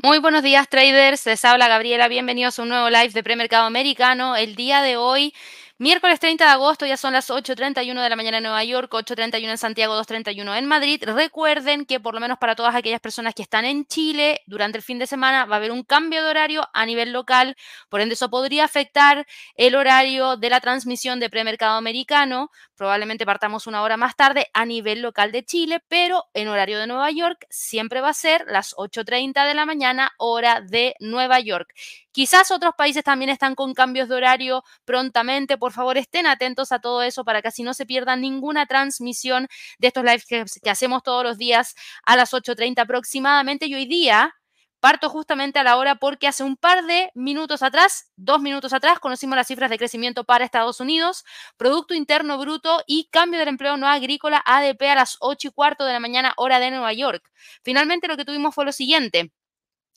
Muy buenos días, traders. Les habla Gabriela. Bienvenidos a un nuevo live de premercado americano. El día de hoy, miércoles 30 de agosto, ya son las 8.31 de la mañana en Nueva York, 8.31 en Santiago, 2.31 en Madrid. Recuerden que por lo menos para todas aquellas personas que están en Chile, durante el fin de semana va a haber un cambio de horario a nivel local. Por ende, eso podría afectar el horario de la transmisión de premercado americano. Probablemente partamos una hora más tarde a nivel local de Chile, pero en horario de Nueva York siempre va a ser las 8.30 de la mañana, hora de Nueva York. Quizás otros países también están con cambios de horario prontamente. Por favor, estén atentos a todo eso para que así no se pierdan ninguna transmisión de estos lives que, que hacemos todos los días a las 8.30 aproximadamente. Y hoy día Parto justamente a la hora porque hace un par de minutos atrás, dos minutos atrás, conocimos las cifras de crecimiento para Estados Unidos, Producto Interno Bruto y cambio del empleo no agrícola ADP a las 8 y cuarto de la mañana, hora de Nueva York. Finalmente lo que tuvimos fue lo siguiente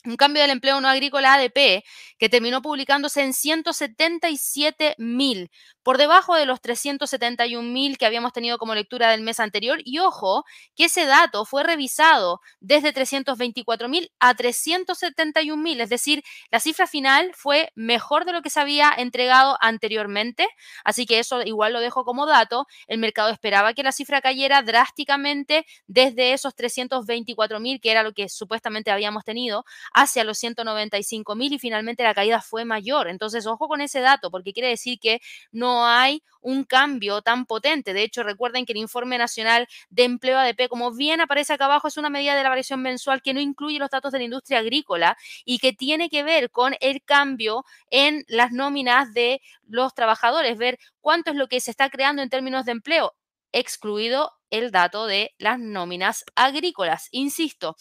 un cambio del empleo no agrícola ADP que terminó publicándose en 177 mil, por debajo de los 371 mil que habíamos tenido como lectura del mes anterior. Y ojo, que ese dato fue revisado desde 324 mil a 371 mil, es decir, la cifra final fue mejor de lo que se había entregado anteriormente. Así que eso igual lo dejo como dato. El mercado esperaba que la cifra cayera drásticamente desde esos 324 mil, que era lo que supuestamente habíamos tenido, hacia los 195 mil y finalmente la caída fue mayor. Entonces, ojo con ese dato, porque quiere decir que no hay un cambio tan potente. De hecho, recuerden que el informe nacional de empleo ADP, como bien aparece acá abajo, es una medida de la variación mensual que no incluye los datos de la industria agrícola y que tiene que ver con el cambio en las nóminas de los trabajadores, ver cuánto es lo que se está creando en términos de empleo excluido el dato de las nóminas agrícolas. Insisto,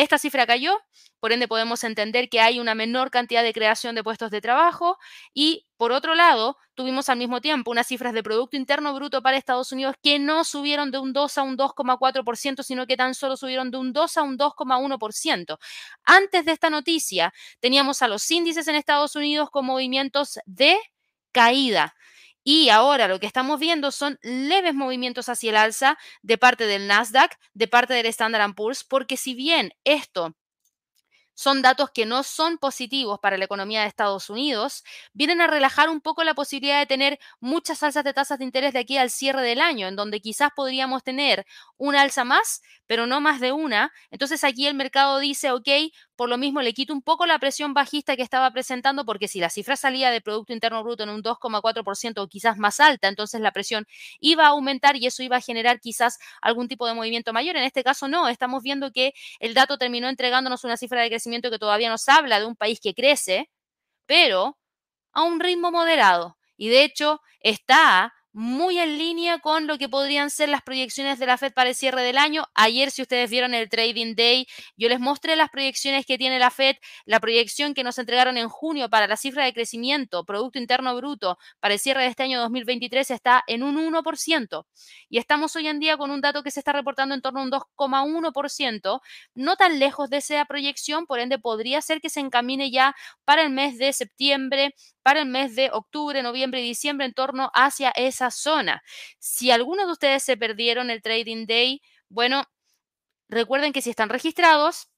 esta cifra cayó, por ende podemos entender que hay una menor cantidad de creación de puestos de trabajo y por otro lado, tuvimos al mismo tiempo unas cifras de Producto Interno Bruto para Estados Unidos que no subieron de un 2 a un 2,4%, sino que tan solo subieron de un 2 a un 2,1%. Antes de esta noticia, teníamos a los índices en Estados Unidos con movimientos de caída. Y ahora lo que estamos viendo son leves movimientos hacia el alza de parte del Nasdaq, de parte del Standard Poor's, porque si bien esto son datos que no son positivos para la economía de Estados Unidos, vienen a relajar un poco la posibilidad de tener muchas alzas de tasas de interés de aquí al cierre del año, en donde quizás podríamos tener una alza más, pero no más de una. Entonces aquí el mercado dice, ok, por lo mismo le quito un poco la presión bajista que estaba presentando, porque si la cifra salía de Producto Interno Bruto en un 2,4% o quizás más alta, entonces la presión iba a aumentar y eso iba a generar quizás algún tipo de movimiento mayor. En este caso no, estamos viendo que el dato terminó entregándonos una cifra de crecimiento que todavía nos habla de un país que crece, pero a un ritmo moderado. Y de hecho está muy en línea con lo que podrían ser las proyecciones de la Fed para el cierre del año. Ayer, si ustedes vieron el Trading Day, yo les mostré las proyecciones que tiene la Fed, la proyección que nos entregaron en junio para la cifra de crecimiento, Producto Interno Bruto, para el cierre de este año 2023 está en un 1%. Y estamos hoy en día con un dato que se está reportando en torno a un 2,1%, no tan lejos de esa proyección, por ende podría ser que se encamine ya para el mes de septiembre, para el mes de octubre, noviembre y diciembre en torno hacia esa zona. Si algunos de ustedes se perdieron el Trading Day, bueno, recuerden que si están registrados,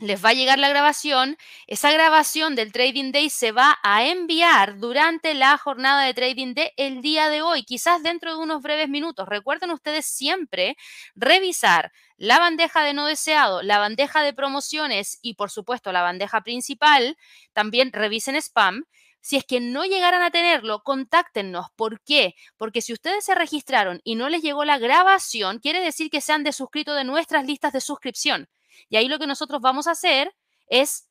les va a llegar la grabación. Esa grabación del Trading Day se va a enviar durante la jornada de Trading Day el día de hoy, quizás dentro de unos breves minutos. Recuerden ustedes siempre revisar la bandeja de no deseado, la bandeja de promociones y por supuesto la bandeja principal. También revisen spam si es que no llegaran a tenerlo, contáctenos. ¿Por qué? Porque si ustedes se registraron y no les llegó la grabación, quiere decir que se han desuscrito de nuestras listas de suscripción. Y ahí lo que nosotros vamos a hacer es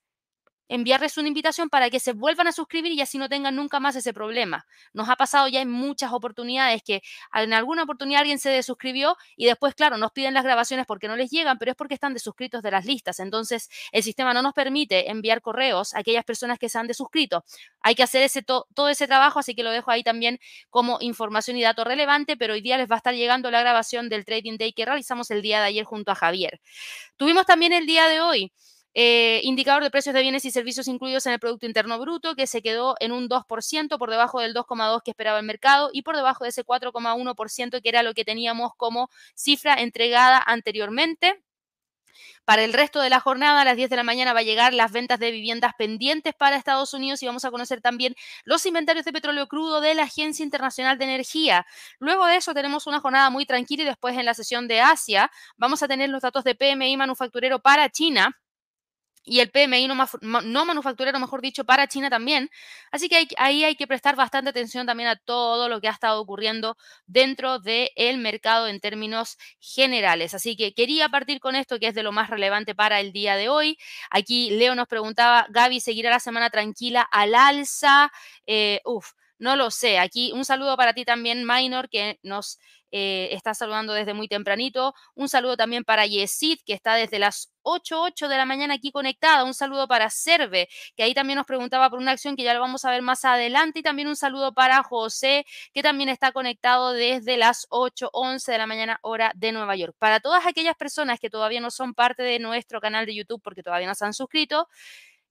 enviarles una invitación para que se vuelvan a suscribir y así no tengan nunca más ese problema. Nos ha pasado ya en muchas oportunidades que en alguna oportunidad alguien se desuscribió y después, claro, nos piden las grabaciones porque no les llegan, pero es porque están desuscritos de las listas. Entonces, el sistema no nos permite enviar correos a aquellas personas que se han desuscrito. Hay que hacer ese todo ese trabajo, así que lo dejo ahí también como información y dato relevante, pero hoy día les va a estar llegando la grabación del Trading Day que realizamos el día de ayer junto a Javier. Tuvimos también el día de hoy eh, indicador de precios de bienes y servicios incluidos en el Producto Interno Bruto, que se quedó en un 2%, por debajo del 2,2% que esperaba el mercado y por debajo de ese 4,1% que era lo que teníamos como cifra entregada anteriormente. Para el resto de la jornada, a las 10 de la mañana va a llegar las ventas de viviendas pendientes para Estados Unidos y vamos a conocer también los inventarios de petróleo crudo de la Agencia Internacional de Energía. Luego de eso tenemos una jornada muy tranquila y después en la sesión de Asia vamos a tener los datos de PMI manufacturero para China y el PMI no, manufacturero, mejor dicho, para China también. Así que ahí hay que prestar bastante atención también a todo lo que ha estado ocurriendo dentro del mercado en términos generales. Así que quería partir con esto, que es de lo más relevante para el día de hoy. Aquí Leo nos preguntaba, Gaby, ¿seguirá la semana tranquila al alza? Eh, uf, no lo sé. Aquí un saludo para ti también, Minor, que nos eh, está saludando desde muy tempranito. Un saludo también para Yesid, que está desde las 8, 8 de la mañana aquí conectada. Un saludo para Serve, que ahí también nos preguntaba por una acción que ya lo vamos a ver más adelante. Y también un saludo para José, que también está conectado desde las 8, 11 de la mañana hora de Nueva York. Para todas aquellas personas que todavía no son parte de nuestro canal de YouTube porque todavía no se han suscrito,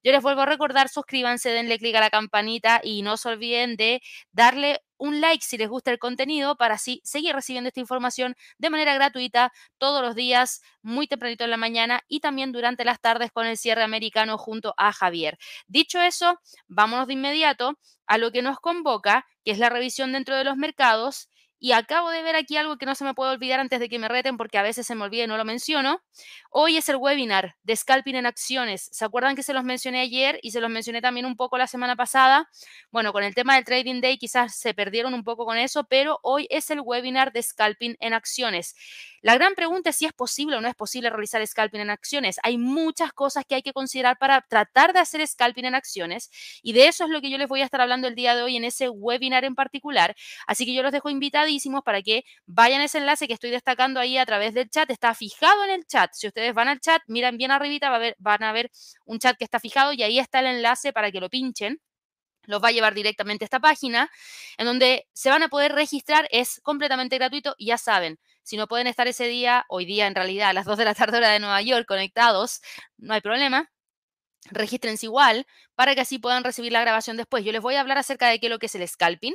yo les vuelvo a recordar, suscríbanse, denle clic a la campanita y no se olviden de darle un like si les gusta el contenido para así seguir recibiendo esta información de manera gratuita todos los días, muy tempranito en la mañana y también durante las tardes con el cierre americano junto a Javier. Dicho eso, vámonos de inmediato a lo que nos convoca, que es la revisión dentro de los mercados y acabo de ver aquí algo que no se me puede olvidar antes de que me reten porque a veces se me olvida y no lo menciono. Hoy es el webinar de Scalping en Acciones. ¿Se acuerdan que se los mencioné ayer y se los mencioné también un poco la semana pasada? Bueno, con el tema del Trading Day quizás se perdieron un poco con eso, pero hoy es el webinar de Scalping en Acciones. La gran pregunta es si es posible o no es posible realizar scalping en acciones. Hay muchas cosas que hay que considerar para tratar de hacer scalping en acciones y de eso es lo que yo les voy a estar hablando el día de hoy en ese webinar en particular. Así que yo los dejo para que vayan a ese enlace que estoy destacando ahí a través del chat. Está fijado en el chat. Si ustedes van al chat, miran bien arribita, van a ver un chat que está fijado y ahí está el enlace para que lo pinchen los va a llevar directamente a esta página, en donde se van a poder registrar, es completamente gratuito ya saben, si no pueden estar ese día, hoy día en realidad a las 2 de la tarde hora de Nueva York conectados, no hay problema. Regístrense igual para que así puedan recibir la grabación después. Yo les voy a hablar acerca de qué es lo que es el scalping.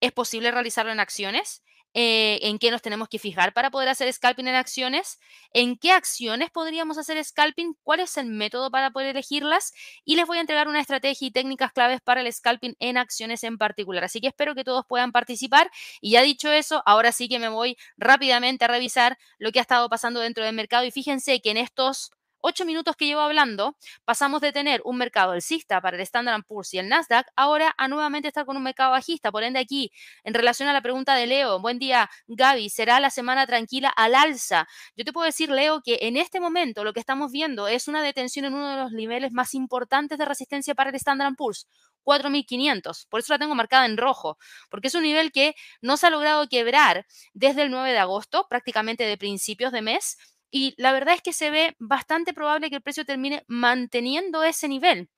Es posible realizarlo en acciones. Eh, en qué nos tenemos que fijar para poder hacer scalping en acciones, en qué acciones podríamos hacer scalping, cuál es el método para poder elegirlas y les voy a entregar una estrategia y técnicas claves para el scalping en acciones en particular. Así que espero que todos puedan participar y ya dicho eso, ahora sí que me voy rápidamente a revisar lo que ha estado pasando dentro del mercado y fíjense que en estos ocho minutos que llevo hablando, pasamos de tener un mercado alcista para el Standard Poor's y el Nasdaq, ahora a nuevamente estar con un mercado bajista. Por ende, aquí, en relación a la pregunta de Leo, buen día, Gaby, ¿será la semana tranquila al alza? Yo te puedo decir, Leo, que en este momento lo que estamos viendo es una detención en uno de los niveles más importantes de resistencia para el Standard Poor's. 4.500. Por eso la tengo marcada en rojo, porque es un nivel que no se ha logrado quebrar desde el 9 de agosto, prácticamente de principios de mes, y la verdad es que se ve bastante probable que el precio termine manteniendo ese nivel.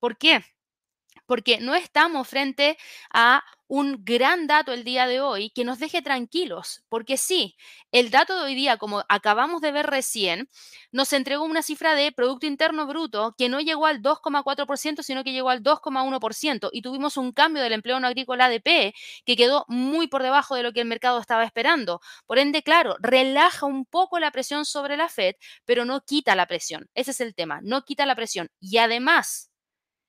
¿Por qué? Porque no estamos frente a un gran dato el día de hoy que nos deje tranquilos, porque sí, el dato de hoy día, como acabamos de ver recién, nos entregó una cifra de Producto Interno Bruto que no llegó al 2,4%, sino que llegó al 2,1%, y tuvimos un cambio del empleo no agrícola ADP que quedó muy por debajo de lo que el mercado estaba esperando. Por ende, claro, relaja un poco la presión sobre la Fed, pero no quita la presión. Ese es el tema, no quita la presión. Y además,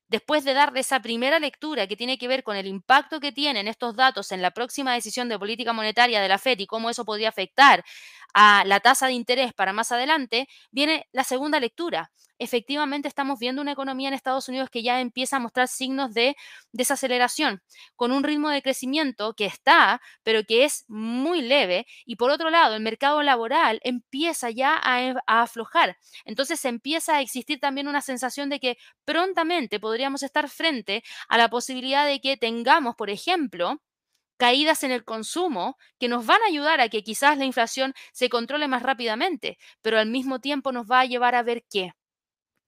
después de darle esa primera lectura que tiene que ver con el impacto que tienen estos datos en la próxima decisión de política monetaria de la FED y cómo eso podría afectar a la tasa de interés para más adelante, viene la segunda lectura. Efectivamente, estamos viendo una economía en Estados Unidos que ya empieza a mostrar signos de desaceleración, con un ritmo de crecimiento que está, pero que es muy leve. Y por otro lado, el mercado laboral empieza ya a, a aflojar. Entonces empieza a existir también una sensación de que prontamente podríamos estar frente a la posibilidad de que tengamos, por ejemplo, caídas en el consumo que nos van a ayudar a que quizás la inflación se controle más rápidamente, pero al mismo tiempo nos va a llevar a ver qué,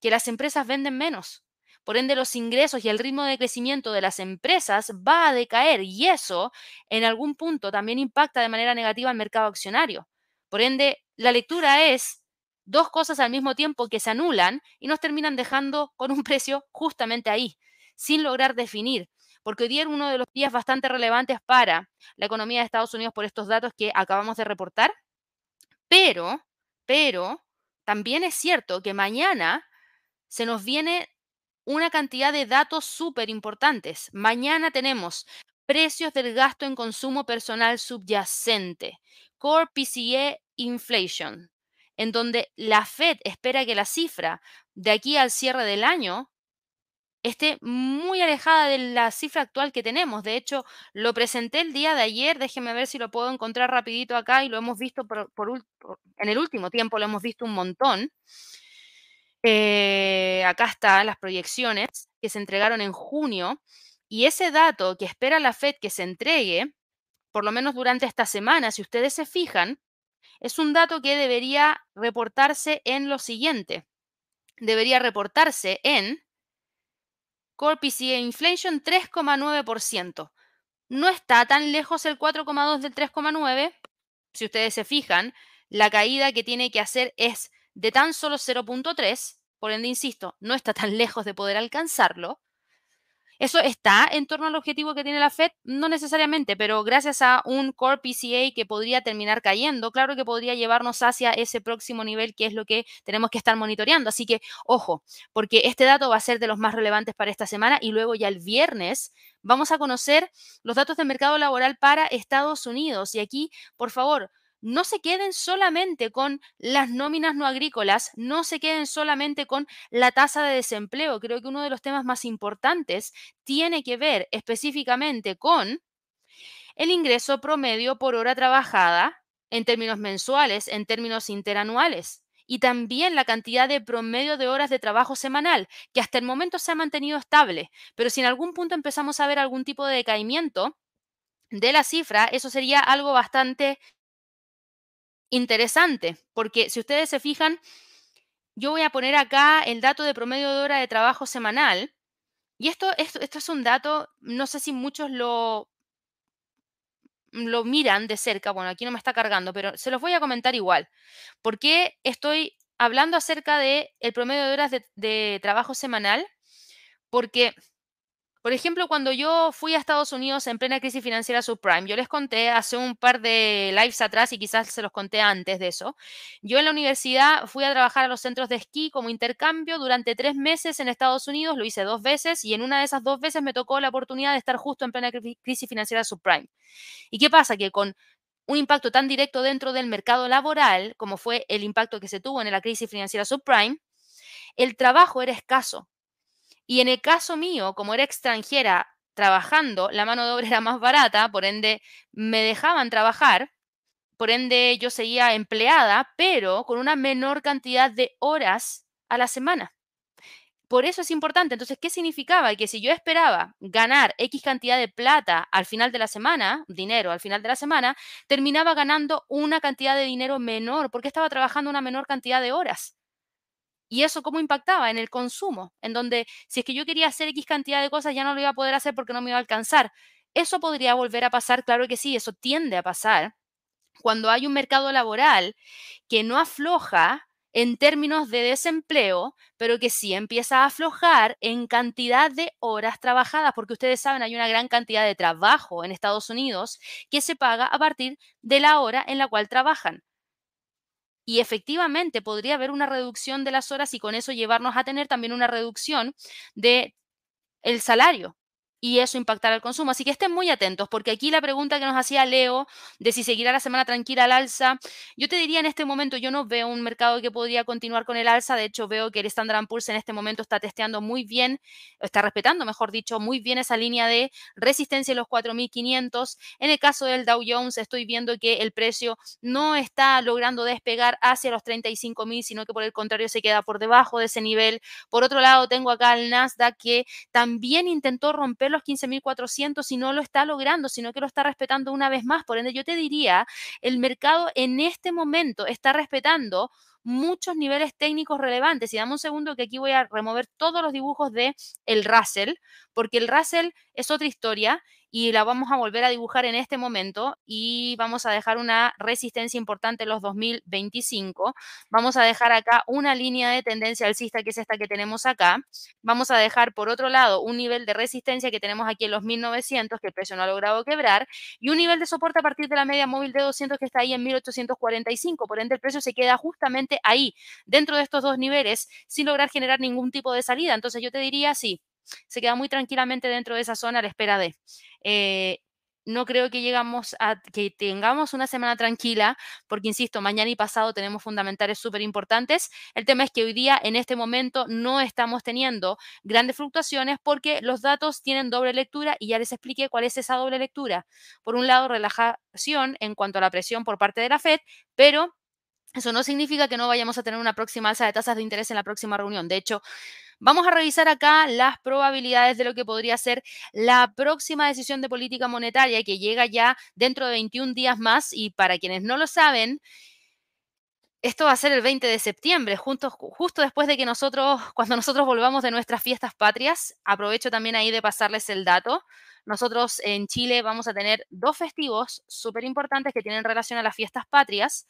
que las empresas venden menos. Por ende, los ingresos y el ritmo de crecimiento de las empresas va a decaer y eso en algún punto también impacta de manera negativa al mercado accionario. Por ende, la lectura es dos cosas al mismo tiempo que se anulan y nos terminan dejando con un precio justamente ahí, sin lograr definir porque hoy día era uno de los días bastante relevantes para la economía de Estados Unidos por estos datos que acabamos de reportar, pero, pero, también es cierto que mañana se nos viene una cantidad de datos súper importantes. Mañana tenemos precios del gasto en consumo personal subyacente, Core PCE Inflation, en donde la Fed espera que la cifra de aquí al cierre del año esté muy alejada de la cifra actual que tenemos. De hecho, lo presenté el día de ayer, déjenme ver si lo puedo encontrar rapidito acá y lo hemos visto por, en el último tiempo, lo hemos visto un montón. Eh, acá están las proyecciones que se entregaron en junio y ese dato que espera la Fed que se entregue, por lo menos durante esta semana, si ustedes se fijan, es un dato que debería reportarse en lo siguiente. Debería reportarse en Core PCE Inflation 3,9%. No está tan lejos el 4,2 del 3,9. Si ustedes se fijan, la caída que tiene que hacer es de tan solo 0.3, por ende, insisto, no está tan lejos de poder alcanzarlo. ¿Eso está en torno al objetivo que tiene la Fed? No necesariamente, pero gracias a un core PCA que podría terminar cayendo, claro que podría llevarnos hacia ese próximo nivel que es lo que tenemos que estar monitoreando. Así que, ojo, porque este dato va a ser de los más relevantes para esta semana y luego ya el viernes vamos a conocer los datos del mercado laboral para Estados Unidos. Y aquí, por favor, no se queden solamente con las nóminas no agrícolas, no se queden solamente con la tasa de desempleo. Creo que uno de los temas más importantes tiene que ver específicamente con el ingreso promedio por hora trabajada en términos mensuales, en términos interanuales. Y también la cantidad de promedio de horas de trabajo semanal, que hasta el momento se ha mantenido estable. Pero si en algún punto empezamos a ver algún tipo de decaimiento de la cifra, eso sería algo bastante interesante, porque si ustedes se fijan, yo voy a poner acá el dato de promedio de hora de trabajo semanal. Y esto, esto, esto es un dato, no sé si muchos lo, lo miran de cerca. Bueno, aquí no me está cargando, pero se los voy a comentar igual. ¿Por qué estoy hablando acerca del el promedio de horas de trabajo semanal? Porque por ejemplo, cuando yo fui a Estados Unidos en plena crisis financiera subprime, yo les conté hace un par de lives atrás y quizás se los conté antes de eso. Yo en la universidad fui a trabajar a los centros de esquí como intercambio durante tres meses en Estados Unidos, lo hice dos veces y en una de esas dos veces me tocó la oportunidad de estar justo en plena crisis financiera subprime. ¿Y qué pasa? Que con un impacto tan directo dentro del mercado laboral como fue el impacto que se tuvo en la crisis financiera subprime, el trabajo era escaso. Y en el caso mío, como era extranjera trabajando, la mano de obra era más barata, por ende me dejaban trabajar, por ende yo seguía empleada, pero con una menor cantidad de horas a la semana. Por eso es importante. Entonces, ¿qué significaba? Que si yo esperaba ganar X cantidad de plata al final de la semana, dinero al final de la semana, terminaba ganando una cantidad de dinero menor porque estaba trabajando una menor cantidad de horas. ¿Y eso cómo impactaba? En el consumo, en donde si es que yo quería hacer X cantidad de cosas ya no lo iba a poder hacer porque no me iba a alcanzar. Eso podría volver a pasar, claro que sí, eso tiende a pasar cuando hay un mercado laboral que no afloja en términos de desempleo, pero que sí empieza a aflojar en cantidad de horas trabajadas, porque ustedes saben, hay una gran cantidad de trabajo en Estados Unidos que se paga a partir de la hora en la cual trabajan. Y efectivamente podría haber una reducción de las horas y con eso llevarnos a tener también una reducción de el salario y eso impactará el consumo. Así que estén muy atentos, porque aquí la pregunta que nos hacía Leo de si seguirá la semana tranquila al alza, yo te diría en este momento, yo no veo un mercado que podría continuar con el alza, de hecho veo que el Standard Poor's en este momento está testeando muy bien, está respetando, mejor dicho, muy bien esa línea de resistencia en los 4.500. En el caso del Dow Jones estoy viendo que el precio no está logrando despegar hacia los 35.000, sino que por el contrario se queda por debajo de ese nivel. Por otro lado, tengo acá el Nasdaq que también intentó romper los 15.400 y no lo está logrando, sino que lo está respetando una vez más. Por ende, yo te diría, el mercado en este momento está respetando muchos niveles técnicos relevantes. Y dame un segundo que aquí voy a remover todos los dibujos de el Russell, porque el Russell es otra historia y la vamos a volver a dibujar en este momento y vamos a dejar una resistencia importante en los 2025. Vamos a dejar acá una línea de tendencia alcista que es esta que tenemos acá. Vamos a dejar por otro lado un nivel de resistencia que tenemos aquí en los 1900 que el precio no ha logrado quebrar y un nivel de soporte a partir de la media móvil de 200 que está ahí en 1845. Por ende el precio se queda justamente ahí, dentro de estos dos niveles, sin lograr generar ningún tipo de salida. Entonces yo te diría, sí, se queda muy tranquilamente dentro de esa zona a la espera de. Eh, no creo que llegamos a que tengamos una semana tranquila, porque insisto, mañana y pasado tenemos fundamentales súper importantes. El tema es que hoy día, en este momento, no estamos teniendo grandes fluctuaciones porque los datos tienen doble lectura y ya les expliqué cuál es esa doble lectura. Por un lado, relajación en cuanto a la presión por parte de la Fed, pero eso no significa que no vayamos a tener una próxima alza de tasas de interés en la próxima reunión. De hecho, Vamos a revisar acá las probabilidades de lo que podría ser la próxima decisión de política monetaria que llega ya dentro de 21 días más y para quienes no lo saben, esto va a ser el 20 de septiembre, justo, justo después de que nosotros, cuando nosotros volvamos de nuestras fiestas patrias, aprovecho también ahí de pasarles el dato. Nosotros en Chile vamos a tener dos festivos súper importantes que tienen relación a las fiestas patrias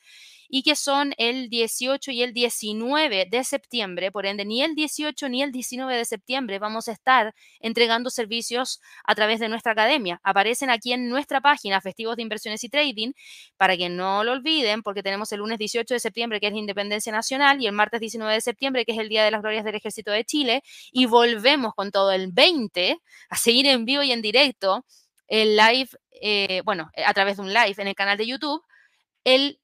y que son el 18 y el 19 de septiembre. Por ende, ni el 18 ni el 19 de septiembre vamos a estar entregando servicios a través de nuestra academia. Aparecen aquí en nuestra página Festivos de Inversiones y Trading para que no lo olviden porque tenemos el lunes 18 de septiembre que es la Independencia Nacional y el martes 19 de septiembre que es el Día de las Glorias del Ejército de Chile y volvemos con todo el 20 a seguir en vivo y en directo el live, eh, bueno, a través de un live en el canal de YouTube, el,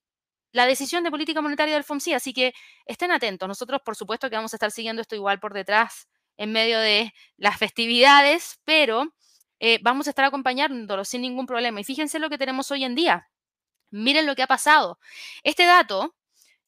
la decisión de política monetaria del FOMC. Así que estén atentos. Nosotros, por supuesto, que vamos a estar siguiendo esto igual por detrás en medio de las festividades, pero eh, vamos a estar acompañándolo sin ningún problema. Y fíjense lo que tenemos hoy en día. Miren lo que ha pasado. Este dato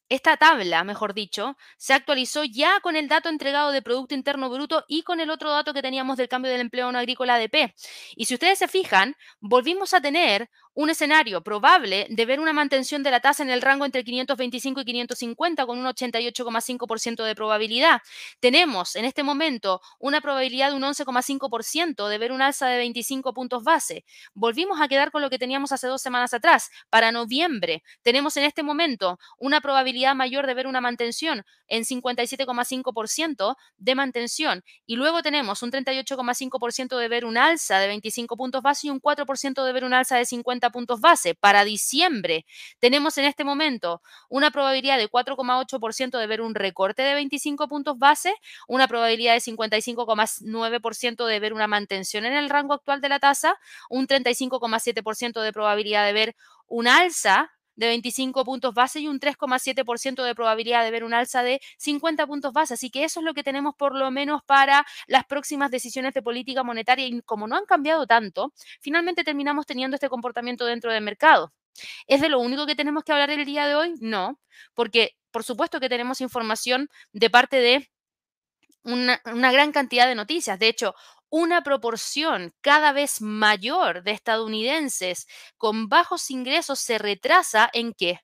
esta tabla, mejor dicho, se actualizó ya con el dato entregado de Producto Interno Bruto y con el otro dato que teníamos del cambio del empleo no agrícola ADP. Y si ustedes se fijan, volvimos a tener un escenario probable de ver una mantención de la tasa en el rango entre 525 y 550 con un 88,5% de probabilidad. Tenemos en este momento una probabilidad de un 11,5% de ver un alza de 25 puntos base. Volvimos a quedar con lo que teníamos hace dos semanas atrás. Para noviembre tenemos en este momento una probabilidad mayor de ver una mantención en 57,5% de mantención. Y luego tenemos un 38,5% de ver un alza de 25 puntos base y un 4% de ver un alza de 50 puntos base. Para diciembre tenemos en este momento una probabilidad de 4,8% de ver un recorte de 25 puntos base, una probabilidad de 55,9% de ver una mantención en el rango actual de la tasa, un 35,7% de probabilidad de ver un alza de 25 puntos base y un 3,7% de probabilidad de ver un alza de 50 puntos base. Así que eso es lo que tenemos por lo menos para las próximas decisiones de política monetaria y como no han cambiado tanto, finalmente terminamos teniendo este comportamiento dentro del mercado. ¿Es de lo único que tenemos que hablar el día de hoy? No, porque por supuesto que tenemos información de parte de una, una, gran cantidad de noticias. De hecho, una proporción cada vez mayor de estadounidenses con bajos ingresos se retrasa en qué?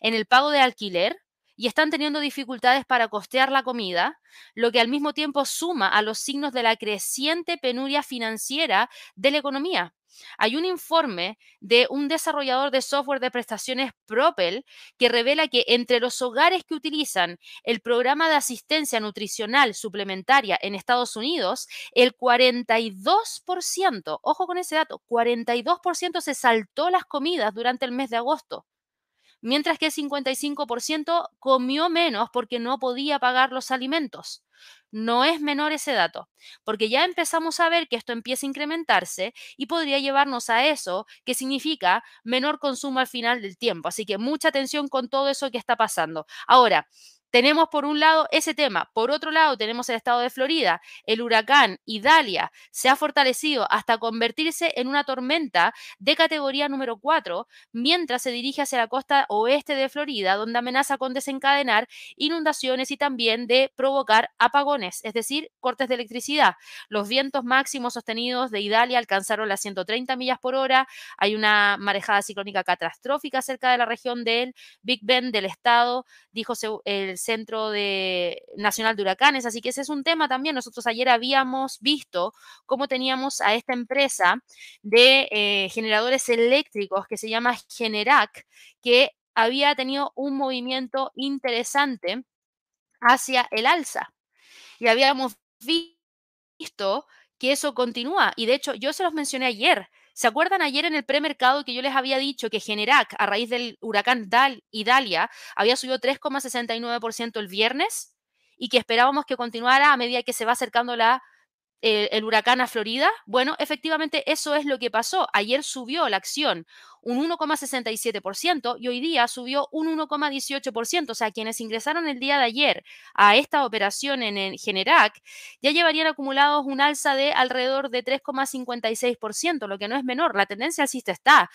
En el pago de alquiler y están teniendo dificultades para costear la comida, lo que al mismo tiempo suma a los signos de la creciente penuria financiera de la economía. Hay un informe de un desarrollador de software de prestaciones Propel que revela que entre los hogares que utilizan el programa de asistencia nutricional suplementaria en Estados Unidos, el 42%, ojo con ese dato, 42% se saltó las comidas durante el mes de agosto mientras que el 55% comió menos porque no podía pagar los alimentos. No es menor ese dato, porque ya empezamos a ver que esto empieza a incrementarse y podría llevarnos a eso, que significa menor consumo al final del tiempo. Así que mucha atención con todo eso que está pasando. Ahora, tenemos por un lado ese tema, por otro lado tenemos el estado de Florida, el huracán Idalia se ha fortalecido hasta convertirse en una tormenta de categoría número 4, mientras se dirige hacia la costa oeste de Florida, donde amenaza con desencadenar inundaciones y también de provocar apagones, es decir, cortes de electricidad. Los vientos máximos sostenidos de Idalia alcanzaron las 130 millas por hora, hay una marejada ciclónica catastrófica cerca de la región del Big Bend del estado, dijo el Centro Nacional de Huracanes, así que ese es un tema también. Nosotros ayer habíamos visto cómo teníamos a esta empresa de eh, generadores eléctricos que se llama Generac, que había tenido un movimiento interesante hacia el alza. Y habíamos visto que eso continúa. Y de hecho, yo se los mencioné ayer. ¿Se acuerdan ayer en el premercado que yo les había dicho que Generac, a raíz del huracán Dal y Dalia, había subido 3,69% el viernes y que esperábamos que continuara a medida que se va acercando la el, huracán a Florida? Bueno, efectivamente eso es lo que pasó. Ayer subió la acción un 1,67% y hoy día subió un 1,18%. O sea, quienes ingresaron el día de ayer a esta operación en el Generac ya llevarían acumulados un alza de alrededor de 3,56%, lo que no es menor. La tendencia alcista está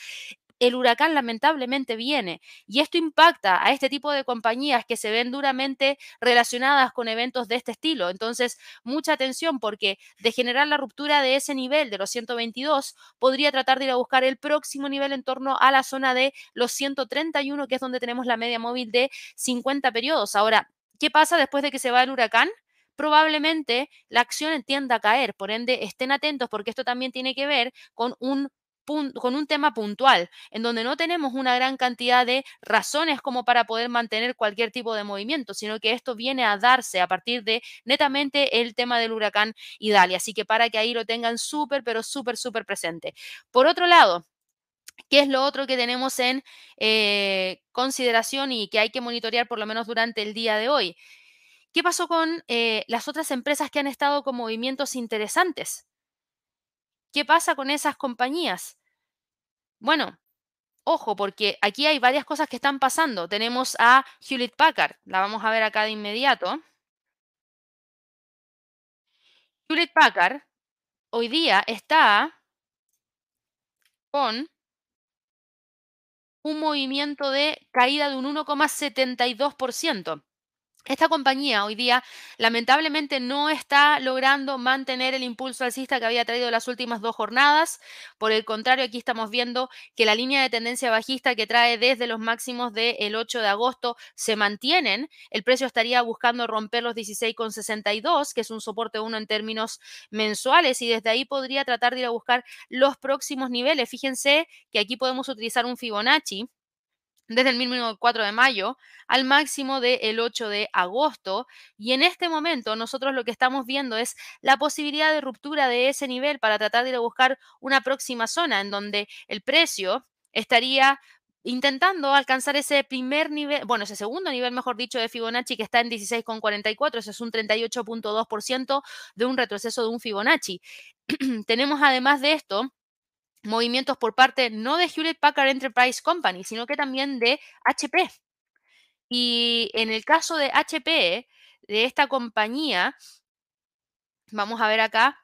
el huracán lamentablemente viene y esto impacta a este tipo de compañías que se ven duramente relacionadas con eventos de este estilo. Entonces, mucha atención porque de generar la ruptura de ese nivel de los 122, podría tratar de ir a buscar el próximo nivel en torno a la zona de los 131, que es donde tenemos la media móvil de 50 periodos. Ahora, ¿qué pasa después de que se va el huracán? probablemente la acción tienda a caer. Por ende, estén atentos porque esto también tiene que ver con un con un tema puntual, en donde no tenemos una gran cantidad de razones como para poder mantener cualquier tipo de movimiento, sino que esto viene a darse a partir de netamente el tema del huracán Idalia. Así que para que ahí lo tengan súper, pero súper, súper presente. Por otro lado, ¿Qué es lo otro que tenemos en eh, consideración y que hay que monitorear por lo menos durante el día de hoy? ¿Qué pasó con eh, las otras empresas que han estado con movimientos interesantes? ¿Qué pasa con esas compañías? Bueno, ojo, porque aquí hay varias cosas que están pasando. Tenemos a Hewlett Packard, la vamos a ver acá de inmediato. Hewlett Packard hoy día está con un movimiento de caída de un 1,72%. Esta compañía hoy día lamentablemente no está logrando mantener el impulso alcista que había traído las últimas dos jornadas. Por el contrario, aquí estamos viendo que la línea de tendencia bajista que trae desde los máximos del 8 de agosto se mantienen. El precio estaría buscando romper los 16,62, que es un soporte 1 en términos mensuales, y desde ahí podría tratar de ir a buscar los próximos niveles. Fíjense que aquí podemos utilizar un Fibonacci desde el mínimo del 4 de mayo al máximo del 8 de agosto. Y en este momento nosotros lo que estamos viendo es la posibilidad de ruptura de ese nivel para tratar de ir a buscar una próxima zona en donde el precio estaría intentando alcanzar ese primer nivel, bueno, ese segundo nivel, mejor dicho, de Fibonacci que está en 16,44, eso es un 38.2% de un retroceso de un Fibonacci. Tenemos además de esto movimientos por parte no de Hewlett Packard Enterprise Company, sino que también de HP. Y en el caso de HP, de esta compañía, vamos a ver acá,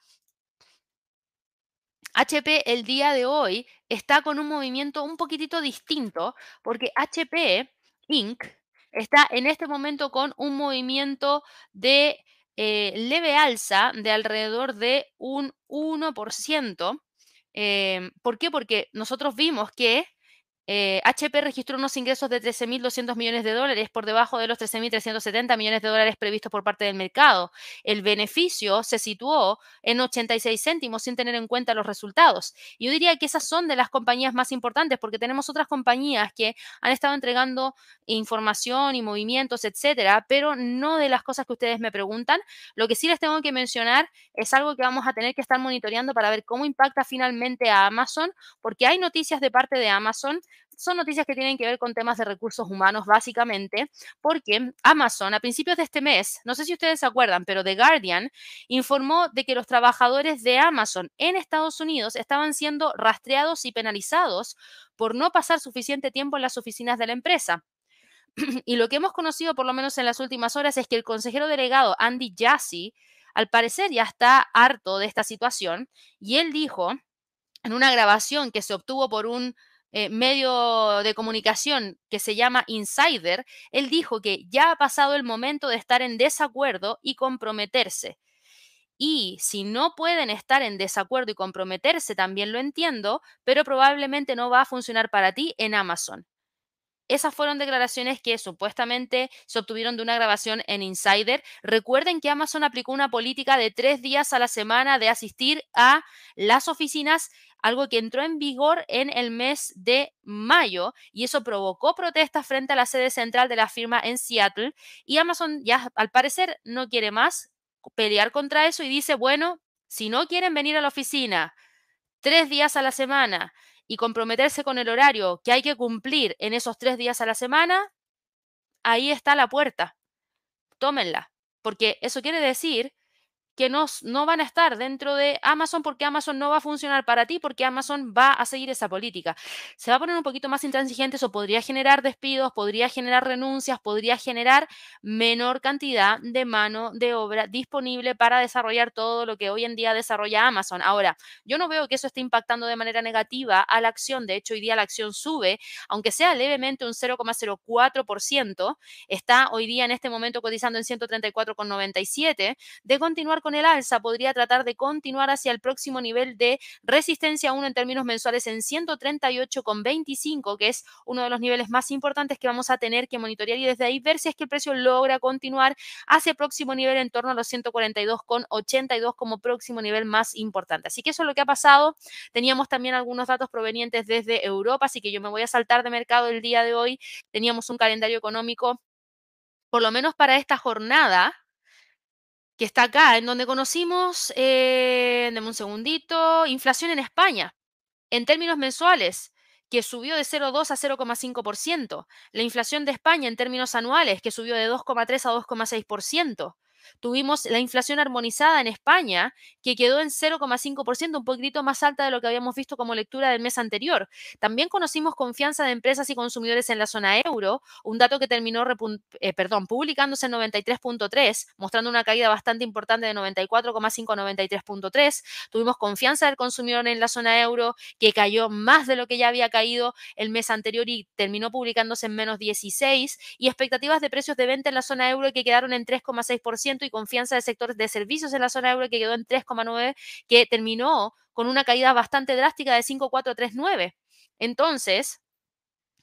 HP el día de hoy está con un movimiento un poquitito distinto porque HP Inc. está en este momento con un movimiento de eh, leve alza de alrededor de un 1%. Em, ¿Por qué? Porque nosotros vimos que HP eh, registró unos ingresos de 13.200 millones de dólares por debajo de los 13.370 millones de dólares previstos por parte del mercado. El beneficio se situó en 86 céntimos sin tener en cuenta los resultados. Yo diría que esas son de las compañías más importantes porque tenemos otras compañías que han estado entregando información y movimientos, etcétera, pero no de las cosas que ustedes me preguntan. Lo que sí les tengo que mencionar es algo que vamos a tener que estar monitoreando para ver cómo impacta finalmente a Amazon, porque hay noticias de parte de Amazon son noticias que tienen que ver con temas de recursos humanos, básicamente, porque Amazon a principios de este mes, no sé si ustedes se acuerdan, pero The Guardian informó de que los trabajadores de Amazon en Estados Unidos estaban siendo rastreados y penalizados por no pasar suficiente tiempo en las oficinas de la empresa. Y lo que hemos conocido, por lo menos en las últimas horas, es que el consejero delegado Andy Jassy, al parecer ya está harto de esta situación y él dijo en una grabación que se obtuvo por un eh, medio de comunicación que se llama Insider, él dijo que ya ha pasado el momento de estar en desacuerdo y comprometerse. Y si no pueden estar en desacuerdo y comprometerse, también lo entiendo, pero probablemente no va a funcionar para ti en Amazon. esas fueron declaraciones que supuestamente se obtuvieron de una grabación en Insider. Recuerden que Amazon aplicó una política de tres días a la semana de asistir a las oficinas algo que entró en vigor en el mes de mayo y eso provocó protestas frente a la sede central de la firma en Seattle y Amazon ya al parecer no quiere más pelear contra eso y dice, bueno, si no quieren venir a la oficina tres días a la semana y comprometerse con el horario que hay que cumplir en esos tres días a la semana, ahí está la puerta. Tómenla, porque eso quiere decir que no, no, van a estar dentro de Amazon porque Amazon no va a funcionar para ti, porque Amazon va a seguir esa política. Se va a poner un poquito más intransigente, eso podría generar despidos, podría generar renuncias, podría generar menor cantidad de mano de obra disponible para desarrollar todo lo que hoy en día desarrolla Amazon. Ahora, yo no veo que eso esté impactando de manera negativa a la acción, de hecho hoy día la acción sube, aunque sea levemente un 0,04%, está hoy día en este momento cotizando en 134,97, de continuar con el alza, podría tratar de continuar hacia el próximo nivel de resistencia 1 en términos mensuales en 138,25, que es uno de los niveles más importantes que vamos a tener que monitorear y desde ahí ver si es que el precio logra continuar hacia el próximo nivel en torno a los 142,82 como próximo nivel más importante. Así que eso es lo que ha pasado. Teníamos también algunos datos provenientes desde Europa, así que yo me voy a saltar de mercado el día de hoy. Teníamos un calendario económico por lo menos para esta jornada, que está acá, en donde conocimos, eh, un segundito, inflación en España, en términos mensuales, que subió de 0,2 a 0,5%. La inflación de España en términos anuales, que subió de 2,3 a 2,6%. Tuvimos la inflación armonizada en España, que quedó en 0,5%, un poquito más alta de lo que habíamos visto como lectura del mes anterior. También conocimos confianza de empresas y consumidores en la zona euro, un dato que terminó eh, publicándose en 93.3, mostrando una caída bastante importante de 94,5 a 93.3. Tuvimos confianza del consumidor en la zona euro, que cayó más de lo que ya había caído el mes anterior y terminó publicándose en menos 16, y expectativas de precios de venta en la zona euro que quedaron en 3,6% y confianza del sector de servicios en la zona euro que quedó en 3,9, que terminó con una caída bastante drástica de 5,439. Entonces,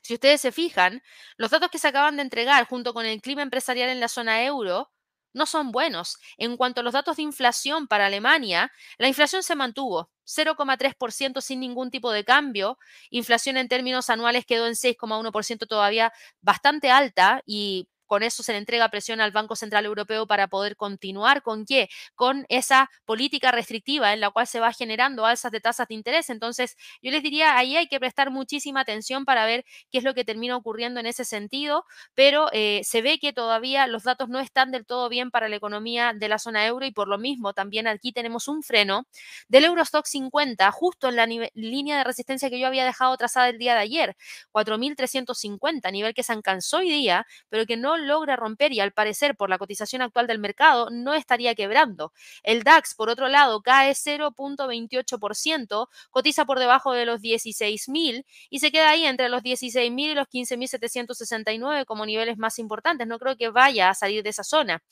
si ustedes se fijan, los datos que se acaban de entregar junto con el clima empresarial en la zona euro no son buenos. En cuanto a los datos de inflación para Alemania, la inflación se mantuvo 0,3% sin ningún tipo de cambio. Inflación en términos anuales quedó en 6,1% todavía bastante alta y con eso se le entrega presión al Banco Central Europeo para poder continuar con qué? Con esa política restrictiva en la cual se va generando alzas de tasas de interés. Entonces, yo les diría, ahí hay que prestar muchísima atención para ver qué es lo que termina ocurriendo en ese sentido, pero eh, se ve que todavía los datos no están del todo bien para la economía de la zona euro y por lo mismo también aquí tenemos un freno del Eurostock 50 justo en la línea de resistencia que yo había dejado trazada el día de ayer, 4.350, nivel que se alcanzó hoy día, pero que no logra romper y al parecer por la cotización actual del mercado no estaría quebrando. El DAX, por otro lado, cae 0.28%, cotiza por debajo de los 16.000 y se queda ahí entre los 16.000 y los 15.769 como niveles más importantes. No creo que vaya a salir de esa zona.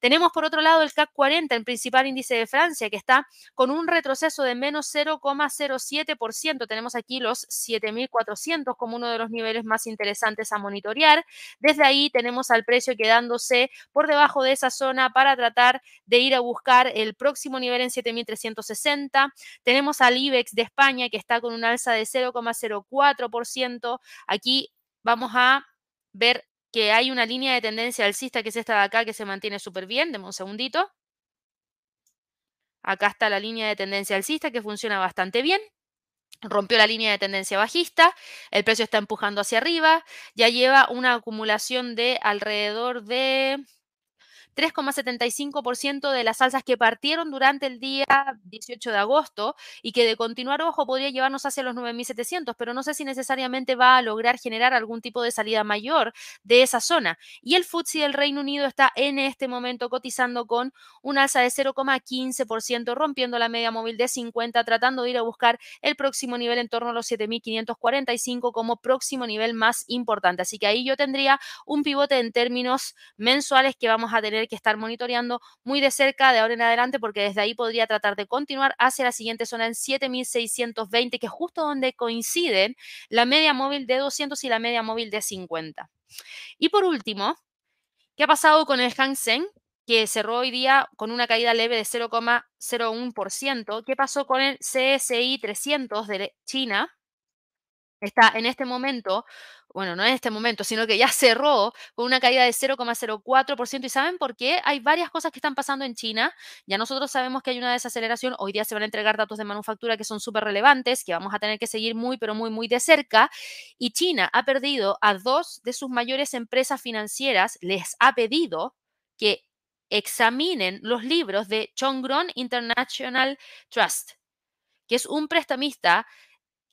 Tenemos por otro lado el CAC 40, el principal índice de Francia, que está con un retroceso de menos 0,07%. Tenemos aquí los 7.400 como uno de los niveles más interesantes a monitorear. Desde ahí tenemos al precio quedándose por debajo de esa zona para tratar de ir a buscar el próximo nivel en 7.360. Tenemos al IBEX de España que está con un alza de 0,04%. Aquí vamos a ver que hay una línea de tendencia alcista que es esta de acá que se mantiene súper bien. Deme un segundito. Acá está la línea de tendencia alcista que funciona bastante bien rompió la línea de tendencia bajista, el precio está empujando hacia arriba, ya lleva una acumulación de alrededor de 3,75% de las alzas que partieron durante el día 18 de agosto y que de continuar, ojo, podría llevarnos hacia los 9.700, pero no sé si necesariamente va a lograr generar algún tipo de salida mayor de esa zona. Y el FTSE del Reino Unido está en este momento cotizando con un alza de 0,15%, rompiendo la media móvil de 50, tratando de ir a buscar el próximo nivel en torno a los 7.545 como próximo nivel más importante. Así que ahí yo tendría un pivote en términos mensuales que vamos a tener que estar monitoreando muy de cerca de ahora en adelante porque desde ahí podría tratar de continuar hacia la siguiente zona en 7620, que es justo donde coinciden la media móvil de 200 y la media móvil de 50. Y por último, ¿qué ha pasado con el Hang Seng? que cerró hoy día con una caída leve de 0,01%. ¿Qué pasó con el CSI 300 de China? Está en este momento, bueno, no en este momento, sino que ya cerró con una caída de 0,04%. ¿Y saben por qué? Hay varias cosas que están pasando en China. Ya nosotros sabemos que hay una desaceleración. Hoy día se van a entregar datos de manufactura que son súper relevantes, que vamos a tener que seguir muy, pero muy, muy de cerca. Y China ha perdido a dos de sus mayores empresas financieras. Les ha pedido que examinen los libros de Chongron International Trust, que es un prestamista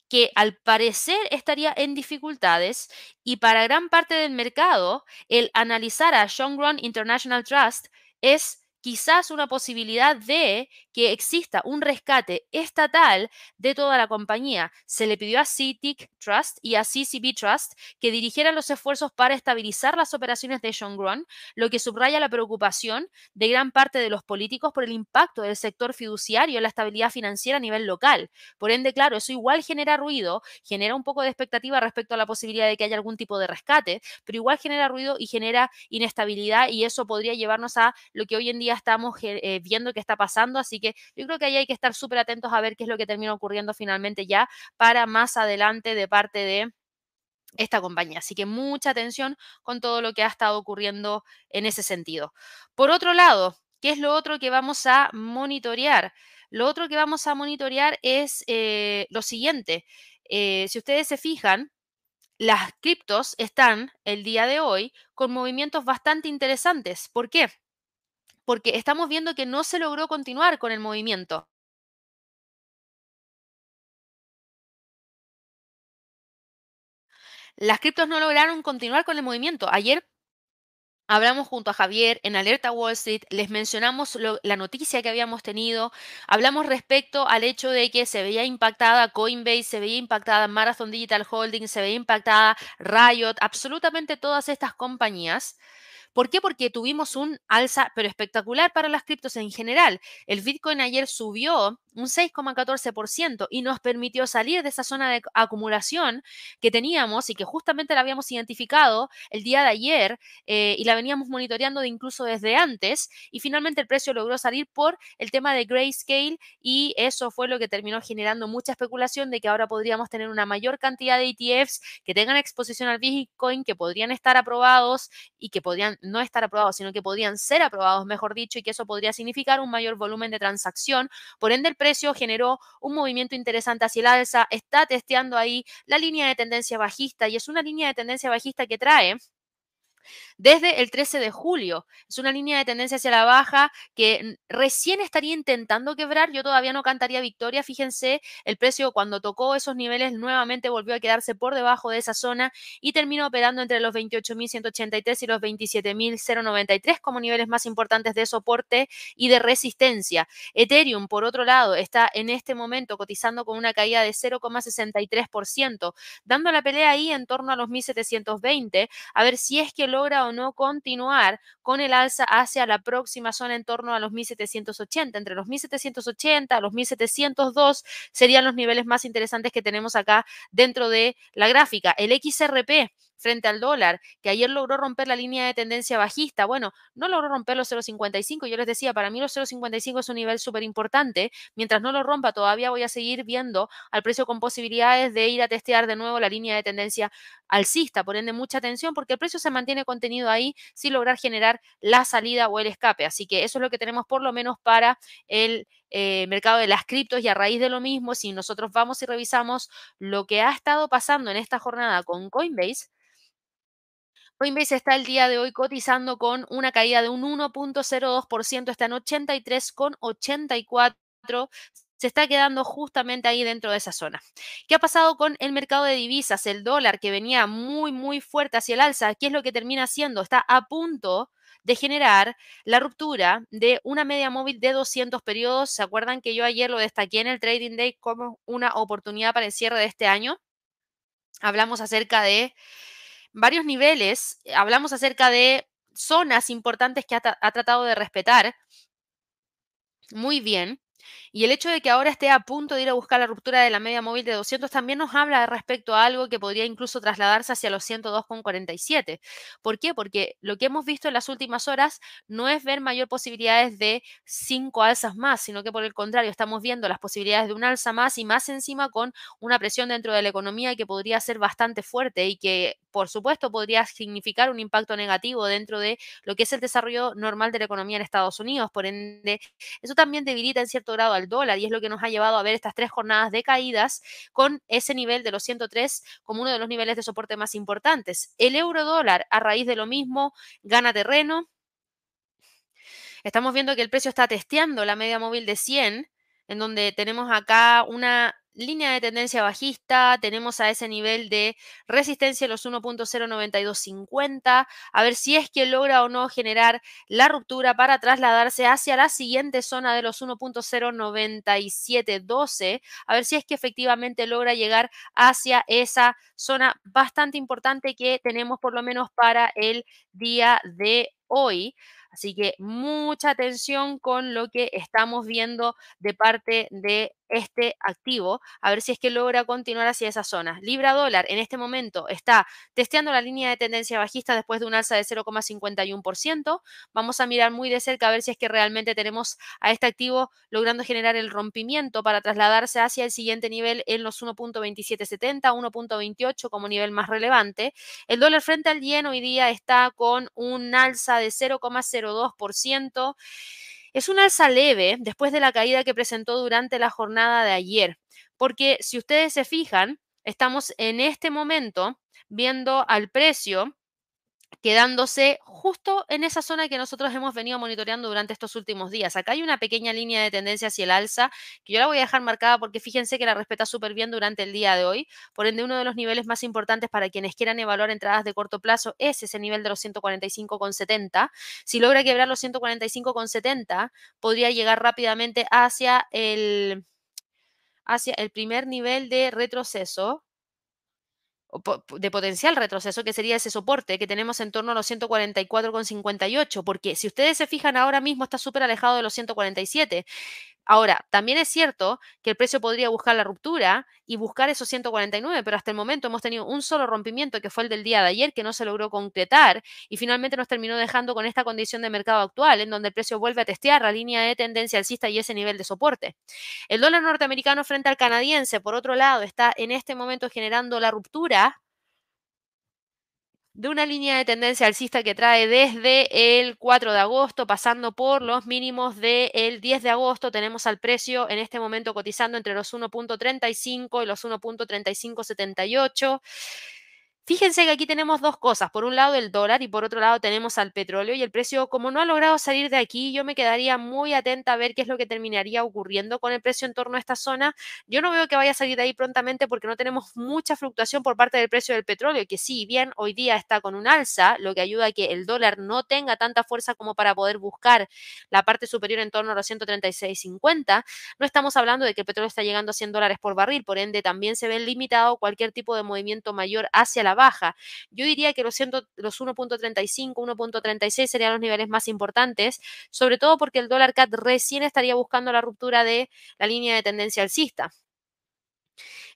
que al parecer estaría en dificultades y para gran parte del mercado el analizar a Chongron International Trust es quizás una posibilidad de que exista un rescate estatal de toda la compañía. Se le pidió a CITIC Trust y a CCB Trust que dirigieran los esfuerzos para estabilizar las operaciones de Shongron, lo que subraya la preocupación de gran parte de los políticos por el impacto del sector fiduciario en la estabilidad financiera a nivel local. Por ende, claro, eso igual genera ruido, genera un poco de expectativa respecto a la posibilidad de que haya algún tipo de rescate, pero igual genera ruido y genera inestabilidad y eso podría llevarnos a lo que hoy en día estamos eh, viendo que está pasando. Así que yo creo que ahí hay que estar súper atentos a ver qué es lo que termina ocurriendo finalmente ya para más adelante de parte de esta compañía. Así que mucha atención con todo lo que ha estado ocurriendo en ese sentido. Por otro lado, ¿qué es lo otro que vamos a monitorear? Lo otro que vamos a monitorear es eh, lo siguiente. Eh, si ustedes se fijan, las criptos están el día de hoy con movimientos bastante interesantes. ¿Por qué? Porque estamos viendo que no se logró continuar con el movimiento. Las criptos no lograron continuar con el movimiento. Ayer Hablamos junto a Javier en Alerta Wall Street, les mencionamos la noticia que habíamos tenido, hablamos respecto al hecho de que se veía impactada Coinbase, se veía impactada Marathon Digital Holdings, se veía impactada Riot, absolutamente todas estas compañías ¿Por qué? Porque tuvimos un alza, pero espectacular para las criptos en general. El Bitcoin ayer subió un 6,14% y nos permitió salir de esa zona de acumulación que teníamos y que justamente la habíamos identificado el día de ayer eh, y la veníamos monitoreando incluso desde antes y finalmente el precio logró salir por el tema de grayscale y eso fue lo que terminó generando mucha especulación de que ahora podríamos tener una mayor cantidad de ETFs que tengan exposición al Bitcoin, que podrían estar aprobados y que podrían no estar aprobados, sino que podrían ser aprobados, mejor dicho, y que eso podría significar un mayor volumen de transacción. Por ende, el precio generó un movimiento interesante hacia el alza, está testeando ahí la línea de tendencia bajista y es una línea de tendencia bajista que trae desde el 13 de julio. Es una línea de tendencia hacia la baja que recién estaría intentando quebrar. Yo todavía no cantaría victoria. Fíjense, el precio cuando tocó esos niveles nuevamente volvió a quedarse por debajo de esa zona y terminó operando entre los 28.183 y los 27.093 como niveles más importantes de soporte y de resistencia. Ethereum, por otro lado, está en este momento cotizando con una caída de 0,63%, dando la pelea ahí en torno a los 1.720, a ver si es que lo logra o no continuar con el alza hacia la próxima zona en torno a los 1780. Entre los 1780 a los 1702 serían los niveles más interesantes que tenemos acá dentro de la gráfica. El XRP frente al dólar, que ayer logró romper la línea de tendencia bajista. Bueno, no logró romper los 0,55. Yo les decía, para mí los 0,55 es un nivel súper importante. Mientras no lo rompa, todavía voy a seguir viendo al precio con posibilidades de ir a testear de nuevo la línea de tendencia alcista. Por ende, mucha atención porque el precio se mantiene contenido ahí sin lograr generar la salida o el escape. Así que eso es lo que tenemos por lo menos para el eh, mercado de las criptos y a raíz de lo mismo, si nosotros vamos y revisamos lo que ha estado pasando en esta jornada con Coinbase, Coinbase está el día de hoy cotizando con una caída de un 1.02%, está en 83,84 se está quedando justamente ahí dentro de esa zona. ¿Qué ha pasado con el mercado de divisas? El dólar que venía muy, muy fuerte hacia el alza, ¿qué es lo que termina haciendo? Está a punto de generar la ruptura de una media móvil de 200 periodos. ¿Se acuerdan que yo ayer lo destaqué en el Trading Day como una oportunidad para el cierre de este año? Hablamos acerca de varios niveles. Hablamos acerca de zonas importantes que ha, ha tratado de respetar muy bien. Y el hecho de que ahora esté a punto de ir a buscar la ruptura de la media móvil de 200 también nos habla respecto a algo que podría incluso trasladarse hacia los 102,47. ¿Por qué? Porque lo que hemos visto en las últimas horas no es ver mayor posibilidades de cinco alzas más, sino que por el contrario estamos viendo las posibilidades de un alza más y más encima con una presión dentro de la economía que podría ser bastante fuerte y que por supuesto podría significar un impacto negativo dentro de lo que es el desarrollo normal de la economía en Estados Unidos. Por ende, eso también debilita en grado al dólar y es lo que nos ha llevado a ver estas tres jornadas de caídas con ese nivel de los 103 como uno de los niveles de soporte más importantes. El euro dólar a raíz de lo mismo gana terreno. Estamos viendo que el precio está testeando la media móvil de 100 en donde tenemos acá una línea de tendencia bajista, tenemos a ese nivel de resistencia los 1.09250, a ver si es que logra o no generar la ruptura para trasladarse hacia la siguiente zona de los 1.09712, a ver si es que efectivamente logra llegar hacia esa zona bastante importante que tenemos por lo menos para el día de hoy. Así que mucha atención con lo que estamos viendo de parte de este activo, a ver si es que logra continuar hacia esa zona. Libra dólar en este momento está testeando la línea de tendencia bajista después de un alza de 0,51%. Vamos a mirar muy de cerca a ver si es que realmente tenemos a este activo logrando generar el rompimiento para trasladarse hacia el siguiente nivel en los 1.2770, 1.28 como nivel más relevante. El dólar frente al yen hoy día está con un alza de 0,02%. Es una alza leve después de la caída que presentó durante la jornada de ayer, porque si ustedes se fijan, estamos en este momento viendo al precio quedándose justo en esa zona que nosotros hemos venido monitoreando durante estos últimos días. Acá hay una pequeña línea de tendencia hacia el alza que yo la voy a dejar marcada porque fíjense que la respeta súper bien durante el día de hoy. Por ende, uno de los niveles más importantes para quienes quieran evaluar entradas de corto plazo es ese nivel de los 145,70. Si logra quebrar los 145,70, podría llegar rápidamente hacia el, hacia el primer nivel de retroceso de potencial retroceso, que sería ese soporte que tenemos en torno a los 144,58, porque si ustedes se fijan ahora mismo está súper alejado de los 147. Ahora, también es cierto que el precio podría buscar la ruptura y buscar esos 149, pero hasta el momento hemos tenido un solo rompimiento que fue el del día de ayer que no se logró concretar y finalmente nos terminó dejando con esta condición de mercado actual en donde el precio vuelve a testear la línea de tendencia alcista y ese nivel de soporte. El dólar norteamericano frente al canadiense, por otro lado, está en este momento generando la ruptura de una línea de tendencia alcista que trae desde el 4 de agosto, pasando por los mínimos del 10 de agosto. Tenemos al precio en este momento cotizando entre los 1.35 y los 1.3578. Fíjense que aquí tenemos dos cosas. Por un lado el dólar y por otro lado tenemos al petróleo y el precio, como no ha logrado salir de aquí, yo me quedaría muy atenta a ver qué es lo que terminaría ocurriendo con el precio en torno a esta zona. Yo no veo que vaya a salir de ahí prontamente porque no tenemos mucha fluctuación por parte del precio del petróleo, que sí, bien, hoy día está con un alza, lo que ayuda a que el dólar no tenga tanta fuerza como para poder buscar la parte superior en torno a los 136.50. No estamos hablando de que el petróleo está llegando a 100 dólares por barril, por ende también se ve limitado cualquier tipo de movimiento mayor hacia la baja. Yo diría que los, los 1.35, 1.36 serían los niveles más importantes, sobre todo porque el dólar CAT recién estaría buscando la ruptura de la línea de tendencia alcista.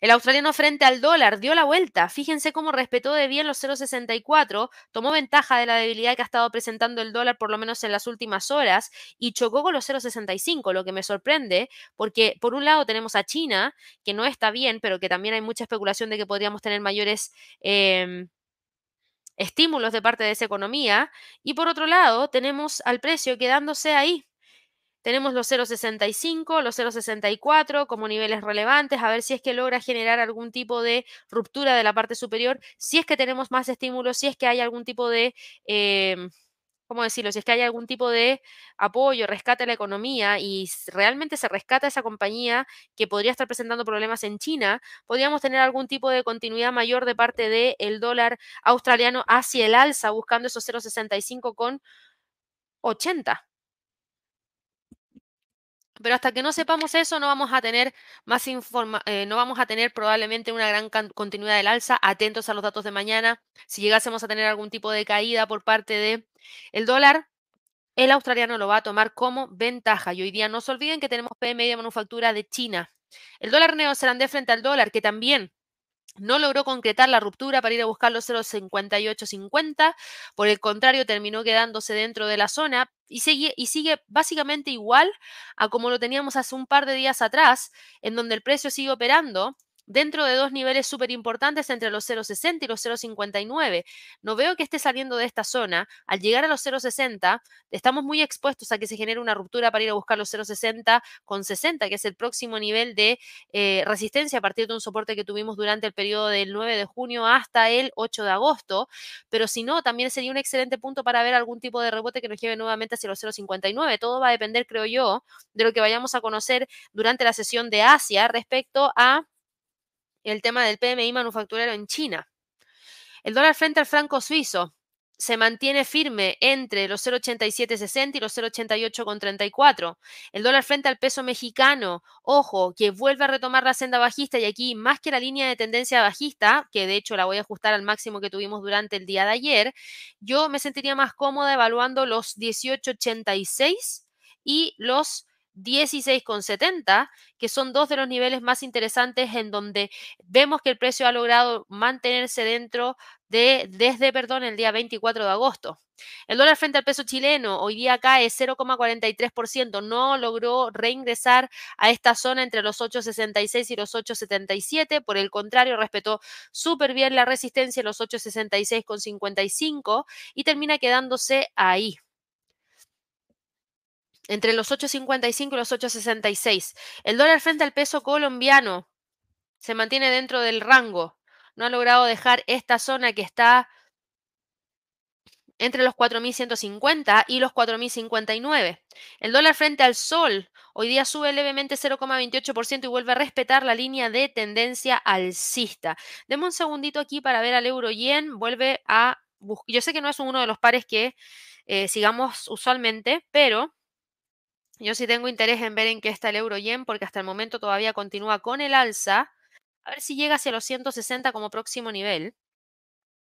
El australiano frente al dólar dio la vuelta. Fíjense cómo respetó de bien los 0,64, tomó ventaja de la debilidad que ha estado presentando el dólar por lo menos en las últimas horas y chocó con los 0,65, lo que me sorprende porque por un lado tenemos a China, que no está bien, pero que también hay mucha especulación de que podríamos tener mayores... Em, estímulos de parte de esa economía y por otro lado tenemos al precio quedándose ahí tenemos los 0,65, los 0,64 como niveles relevantes, a ver si es que logra generar algún tipo de ruptura de la parte superior, si es que tenemos más estímulos, si es que hay algún tipo de... Em, ¿cómo decirlo? Si es que hay algún tipo de apoyo, rescate a la economía y realmente se rescata esa compañía que podría estar presentando problemas en China, podríamos tener algún tipo de continuidad mayor de parte del dólar australiano hacia el alza, buscando esos 0,65 con 80. Pero hasta que no sepamos eso, no vamos a tener más informa eh, no vamos a tener probablemente una gran continuidad del alza. Atentos a los datos de mañana. Si llegásemos a tener algún tipo de caída por parte de el dólar, el australiano lo va a tomar como ventaja. Y hoy día no se olviden que tenemos PMI de manufactura de China. El dólar neozelandés frente al dólar, que también no logró concretar la ruptura para ir a buscar los 0,5850. Por el contrario, terminó quedándose dentro de la zona y sigue, y sigue básicamente igual a como lo teníamos hace un par de días atrás, en donde el precio sigue operando dentro de dos niveles súper importantes entre los 0,60 y los 0,59. No veo que esté saliendo de esta zona. Al llegar a los 0,60, estamos muy expuestos a que se genere una ruptura para ir a buscar los 0,60 con 60, que es el próximo nivel de eh, resistencia a partir de un soporte que tuvimos durante el periodo del 9 de junio hasta el 8 de agosto. Pero si no, también sería un excelente punto para ver algún tipo de rebote que nos lleve nuevamente hacia los 0,59. Todo va a depender, creo yo, de lo que vayamos a conocer durante la sesión de Asia respecto a el tema del PMI manufacturero en China. El dólar frente al franco suizo se mantiene firme entre los 0,8760 y los 0,8834. El dólar frente al peso mexicano, ojo, que vuelve a retomar la senda bajista y aquí más que la línea de tendencia bajista, que de hecho la voy a ajustar al máximo que tuvimos durante el día de ayer, yo me sentiría más cómoda evaluando los 1886 y los 16,70, que son dos de los niveles más interesantes en donde vemos que el precio ha logrado mantenerse dentro de, desde, perdón, el día 24 de agosto. El dólar frente al peso chileno hoy día cae 0,43%, no logró reingresar a esta zona entre los 8,66 y los 8,77, por el contrario, respetó súper bien la resistencia en los 8,66,55 y termina quedándose ahí entre los 8.55 y los 8.66. El dólar frente al peso colombiano se mantiene dentro del rango. No ha logrado dejar esta zona que está entre los 4.150 y los 4.059. El dólar frente al sol hoy día sube levemente 0,28% y vuelve a respetar la línea de tendencia alcista. Deme un segundito aquí para ver al euro yen. Vuelve a... Yo sé que no es uno de los pares que eh, sigamos usualmente, pero yo sí tengo interés en ver en qué está el euro yen porque hasta el momento todavía continúa con el alza. A ver si llega hacia los 160 como próximo nivel.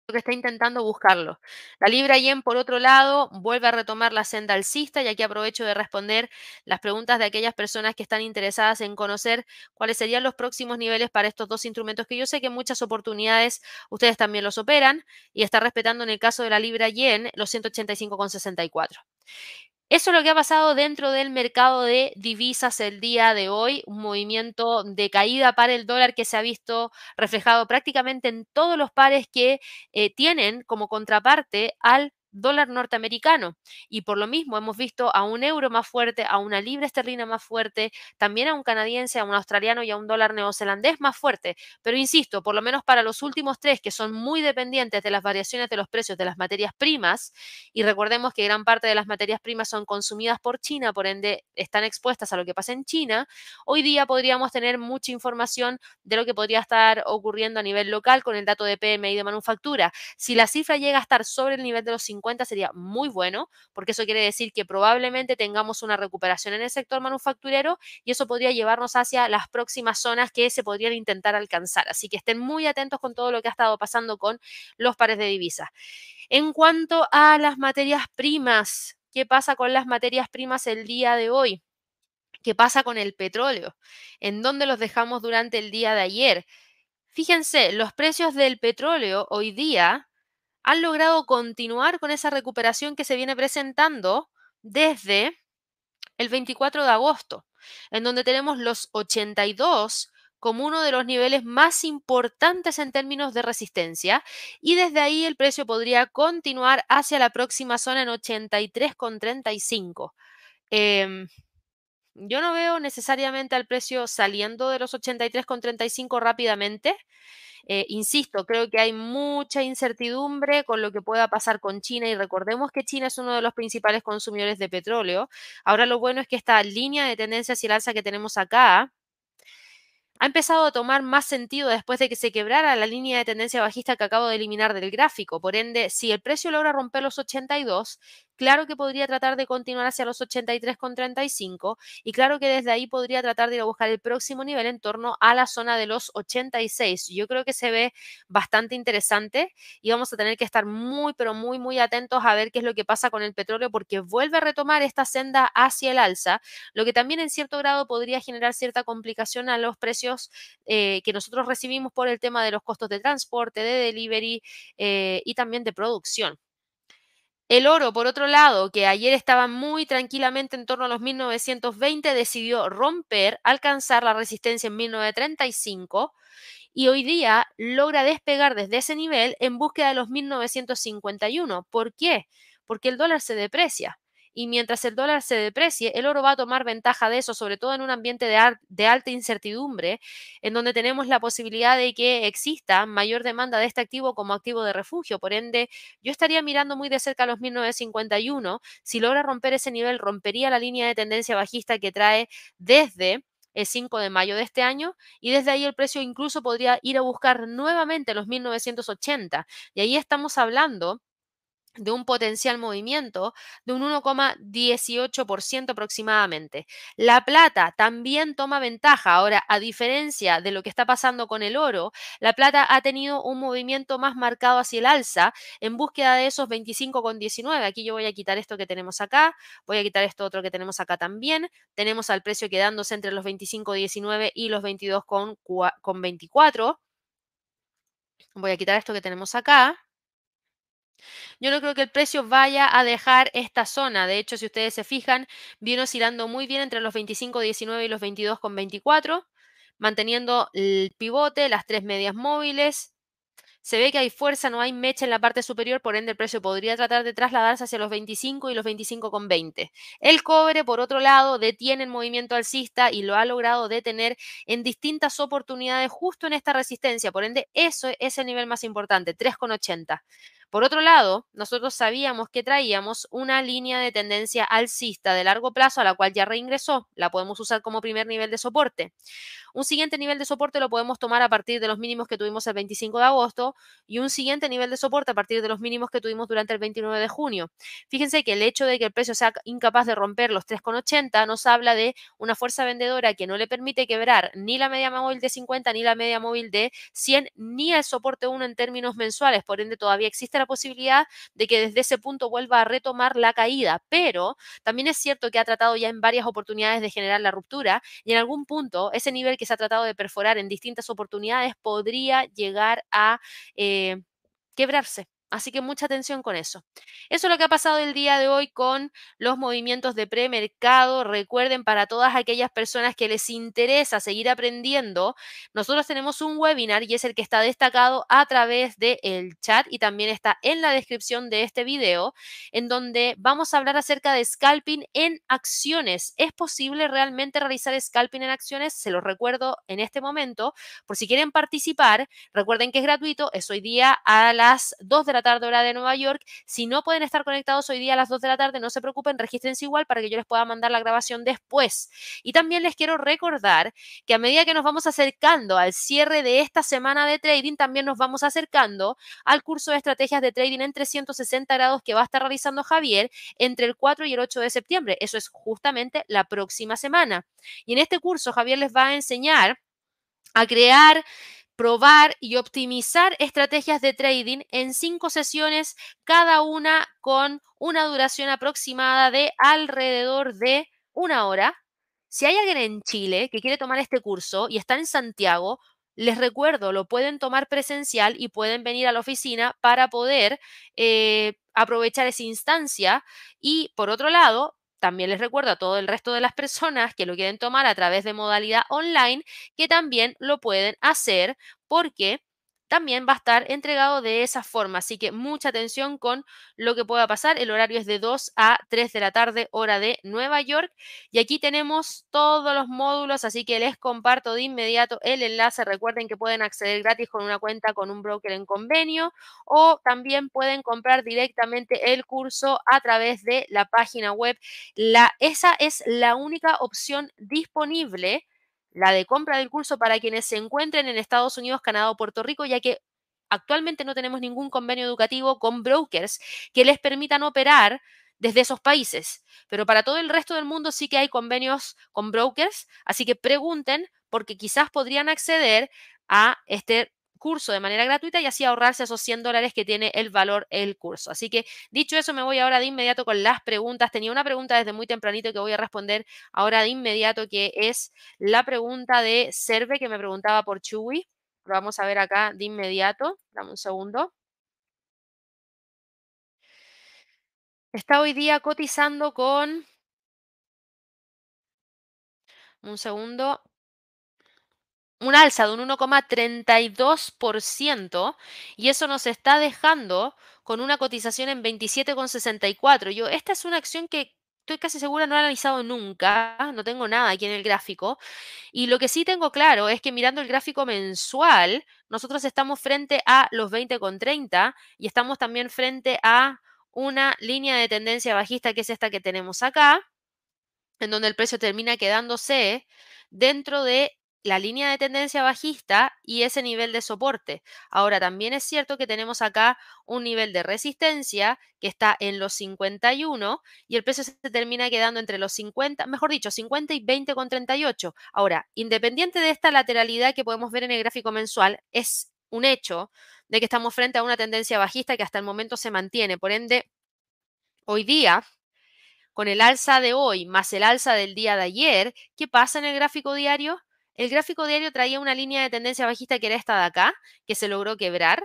Lo que está intentando buscarlo. La libra yen, por otro lado, vuelve a retomar la senda alcista y aquí aprovecho de responder las preguntas de aquellas personas que están interesadas en conocer cuáles serían los próximos niveles para estos dos instrumentos que yo sé que en muchas oportunidades ustedes también los operan y está respetando en el caso de la libra yen los 185,64. Eso es lo que ha pasado dentro del mercado de divisas el día de hoy, un movimiento de caída para el dólar que se ha visto reflejado prácticamente en todos los pares que eh, tienen como contraparte al dólar norteamericano. Y por lo mismo hemos visto a un euro más fuerte, a una libra esterlina más fuerte, también a un canadiense, a un australiano y a un dólar neozelandés más fuerte. Pero insisto, por lo menos para los últimos tres, que son muy dependientes de las variaciones de los precios de las materias primas, y recordemos que gran parte de las materias primas son consumidas por China, por ende están expuestas a lo que pasa en China, hoy día podríamos tener mucha información de lo que podría estar ocurriendo a nivel local con el dato de PMI de manufactura. Si la cifra llega a estar sobre el nivel de los 50, sería muy bueno, porque eso quiere decir que probablemente tengamos una recuperación en el sector manufacturero y eso podría llevarnos hacia las próximas zonas que se podrían intentar alcanzar. Así que estén muy atentos con todo lo que ha estado pasando con los pares de divisas. En cuanto a las materias primas, ¿qué pasa con las materias primas el día de hoy? ¿Qué pasa con el petróleo? ¿En dónde los dejamos durante el día de ayer? Fíjense, los precios del petróleo hoy día han logrado continuar con esa recuperación que se viene presentando desde el 24 de agosto, en donde tenemos los 82 como uno de los niveles más importantes en términos de resistencia y desde ahí el precio podría continuar hacia la próxima zona en 83,35. Em, yo no veo necesariamente al precio saliendo de los 83,35 rápidamente. Eh, insisto, creo que hay mucha incertidumbre con lo que pueda pasar con China y recordemos que China es uno de los principales consumidores de petróleo. Ahora lo bueno es que esta línea de tendencia hacia el alza que tenemos acá ha empezado a tomar más sentido después de que se quebrara la línea de tendencia bajista que acabo de eliminar del gráfico. Por ende, si el precio logra romper los 82, claro que podría tratar de continuar hacia los 83,35 y claro que desde ahí podría tratar de ir a buscar el próximo nivel en torno a la zona de los 86. Yo creo que se ve bastante interesante y vamos a tener que estar muy, pero muy, muy atentos a ver qué es lo que pasa con el petróleo porque vuelve a retomar esta senda hacia el alza, lo que también en cierto grado podría generar cierta complicación a los precios eh, que nosotros recibimos por el tema de los costos de transporte, de delivery eh, y también de producción. El oro, por otro lado, que ayer estaba muy tranquilamente en torno a los 1920, decidió romper, alcanzar la resistencia en 1935 y hoy día logra despegar desde ese nivel en búsqueda de los 1951. ¿Por qué? Porque el dólar se deprecia y mientras el dólar se deprecie, el oro va a tomar ventaja de eso, sobre todo en un ambiente de, alta incertidumbre, en donde tenemos la posibilidad de que exista mayor demanda de este activo como activo de refugio. Por ende, yo estaría mirando muy de cerca los 1951. Si logra romper ese nivel, rompería la línea de tendencia bajista que trae desde el 5 de mayo de este año y desde ahí el precio incluso podría ir a buscar nuevamente los 1980. Y ahí estamos hablando de un potencial movimiento de un 1,18% aproximadamente. La plata también toma ventaja. Ahora, a diferencia de lo que está pasando con el oro, la plata ha tenido un movimiento más marcado hacia el alza en búsqueda de esos 25,19. Aquí yo voy a quitar esto que tenemos acá, voy a quitar esto otro que tenemos acá también. Tenemos al precio quedándose entre los 25,19 y los 22,24. Voy a quitar esto que tenemos acá. Yo no creo que el precio vaya a dejar esta zona. De hecho, si ustedes se fijan, viene oscilando muy bien entre los 25.19 y los 22.24, manteniendo el pivote, las tres medias móviles, se ve que hay fuerza, no hay mecha en la parte superior, por ende el precio podría tratar de trasladarse hacia los 25 y los 25,20. El cobre, por otro lado, detiene el movimiento alcista y lo ha logrado detener en distintas oportunidades justo en esta resistencia, por ende eso es el nivel más importante, 3,80. Por otro lado, nosotros sabíamos que traíamos una línea de tendencia alcista de largo plazo a la cual ya reingresó, la podemos usar como primer nivel de soporte. Un siguiente nivel de soporte lo podemos tomar a partir de los mínimos que tuvimos el 25 de agosto y un siguiente nivel de soporte a partir de los mínimos que tuvimos durante el 29 de junio. Fíjense que el hecho de que el precio sea incapaz de romper los 3,80 nos habla de una fuerza vendedora que no le permite quebrar ni la media móvil de 50 ni la media móvil de 100 ni el soporte 1 en términos mensuales. Por ende, todavía existe la posibilidad de que desde ese punto vuelva a retomar la caída. Pero también es cierto que ha tratado ya en varias oportunidades de generar la ruptura y en algún punto ese nivel que se ha tratado de perforar en distintas oportunidades podría llegar a eh, quebrarse. Así que mucha atención con eso. Eso es lo que ha pasado el día de hoy con los movimientos de premercado. Recuerden, para todas aquellas personas que les interesa seguir aprendiendo, nosotros tenemos un webinar y es el que está destacado a través del chat y también está en la descripción de este video, en donde vamos a hablar acerca de scalping en acciones. ¿Es posible realmente realizar scalping en acciones? Se los recuerdo en este momento. Por si quieren participar, recuerden que es gratuito. Es hoy día a las 2 de la tarde hora de Nueva York. Si no pueden estar conectados hoy día a las 2 de la tarde, no se preocupen, regístrense igual para que yo les pueda mandar la grabación después. Y también les quiero recordar que a medida que nos vamos acercando al cierre de esta semana de trading, también nos vamos acercando al curso de estrategias de trading en 360 grados que va a estar realizando Javier entre el 4 y el 8 de septiembre. Eso es justamente la próxima semana. Y en este curso Javier les va a enseñar a crear probar y optimizar estrategias de trading en cinco sesiones, cada una con una duración aproximada de alrededor de una hora. Si hay alguien en Chile que quiere tomar este curso y está en Santiago, les recuerdo, lo pueden tomar presencial y pueden venir a la oficina para poder eh, aprovechar esa instancia. Y por otro lado, también les recuerdo a todo el resto de las personas que lo quieren tomar a través de modalidad online que también lo pueden hacer porque también va a estar entregado de esa forma. Así que mucha atención con lo que pueda pasar. El horario es de 2 a 3 de la tarde, hora de Nueva York. Y aquí tenemos todos los módulos, así que les comparto de inmediato el enlace. Recuerden que pueden acceder gratis con una cuenta con un broker en convenio o también pueden comprar directamente el curso a través de la página web. La, esa es la única opción disponible la de compra del curso para quienes se encuentren en Estados Unidos, Canadá o Puerto Rico, ya que actualmente no tenemos ningún convenio educativo con brokers que les permitan operar desde esos países. Pero para todo el resto del mundo sí que hay convenios con brokers, así que pregunten porque quizás podrían acceder a este curso de manera gratuita y así ahorrarse esos 100 dólares que tiene el valor el curso. Así que dicho eso, me voy ahora de inmediato con las preguntas. Tenía una pregunta desde muy tempranito que voy a responder ahora de inmediato, que es la pregunta de Serve que me preguntaba por Chewy. Lo vamos a ver acá de inmediato. Dame un segundo. Está hoy día cotizando con... Un segundo un alza de un 1,32% y eso nos está dejando con una cotización en 27,64. Yo, esta es una acción que estoy casi segura no he analizado nunca, no tengo nada aquí en el gráfico. Y lo que sí tengo claro es que mirando el gráfico mensual, nosotros estamos frente a los 20,30 y estamos también frente a una línea de tendencia bajista que es esta que tenemos acá, en donde el precio termina quedándose dentro de la línea de tendencia bajista y ese nivel de soporte. Ahora, también es cierto que tenemos acá un nivel de resistencia que está en los 51 y el precio se termina quedando entre los 50, mejor dicho, 50 y 20,38. Ahora, independiente de esta lateralidad que podemos ver en el gráfico mensual, es un hecho de que estamos frente a una tendencia bajista que hasta el momento se mantiene. Por ende, hoy día con el alza de hoy más el alza del día de ayer, ¿qué pasa en el gráfico diario? El gráfico diario traía una línea de tendencia bajista que era esta de acá, que se logró quebrar.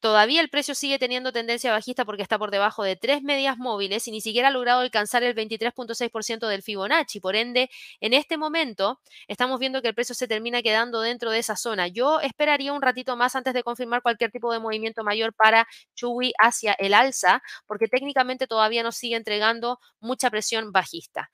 Todavía el precio sigue teniendo tendencia bajista porque está por debajo de tres medias móviles y ni siquiera ha logrado alcanzar el 23.6% del Fibonacci. Por ende, en este momento estamos viendo que el precio se termina quedando dentro de esa zona. Yo esperaría un ratito más antes de confirmar cualquier tipo de movimiento mayor para Chui hacia el alza, porque técnicamente todavía nos sigue entregando mucha presión bajista.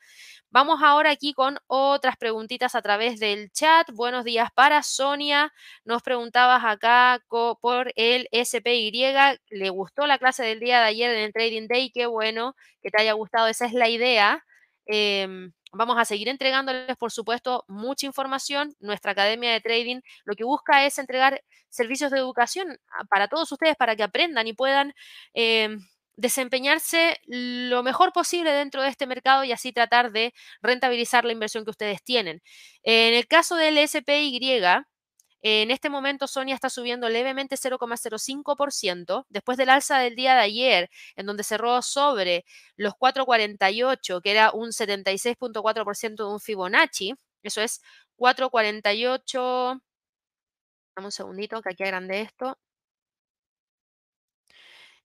Vamos ahora aquí con otras preguntitas a través del chat. Buenos días para Sonia. Nos preguntabas acá por el SPY. ¿Le gustó la clase del día de ayer en el Trading Day? Qué bueno que te haya gustado. Esa es la idea. Em, vamos a seguir entregándoles, por supuesto, mucha información. Nuestra academia de trading lo que busca es entregar servicios de educación para todos ustedes para que aprendan y puedan em, desempeñarse lo mejor posible dentro de este mercado y así tratar de rentabilizar la inversión que ustedes tienen. En el caso del SPY, en este momento Sonia está subiendo levemente 0,05% después del alza del día de ayer, en donde cerró sobre los 4,48, que era un 76,4% de un Fibonacci. Eso es 4,48. Dame un segundito que aquí agrande esto.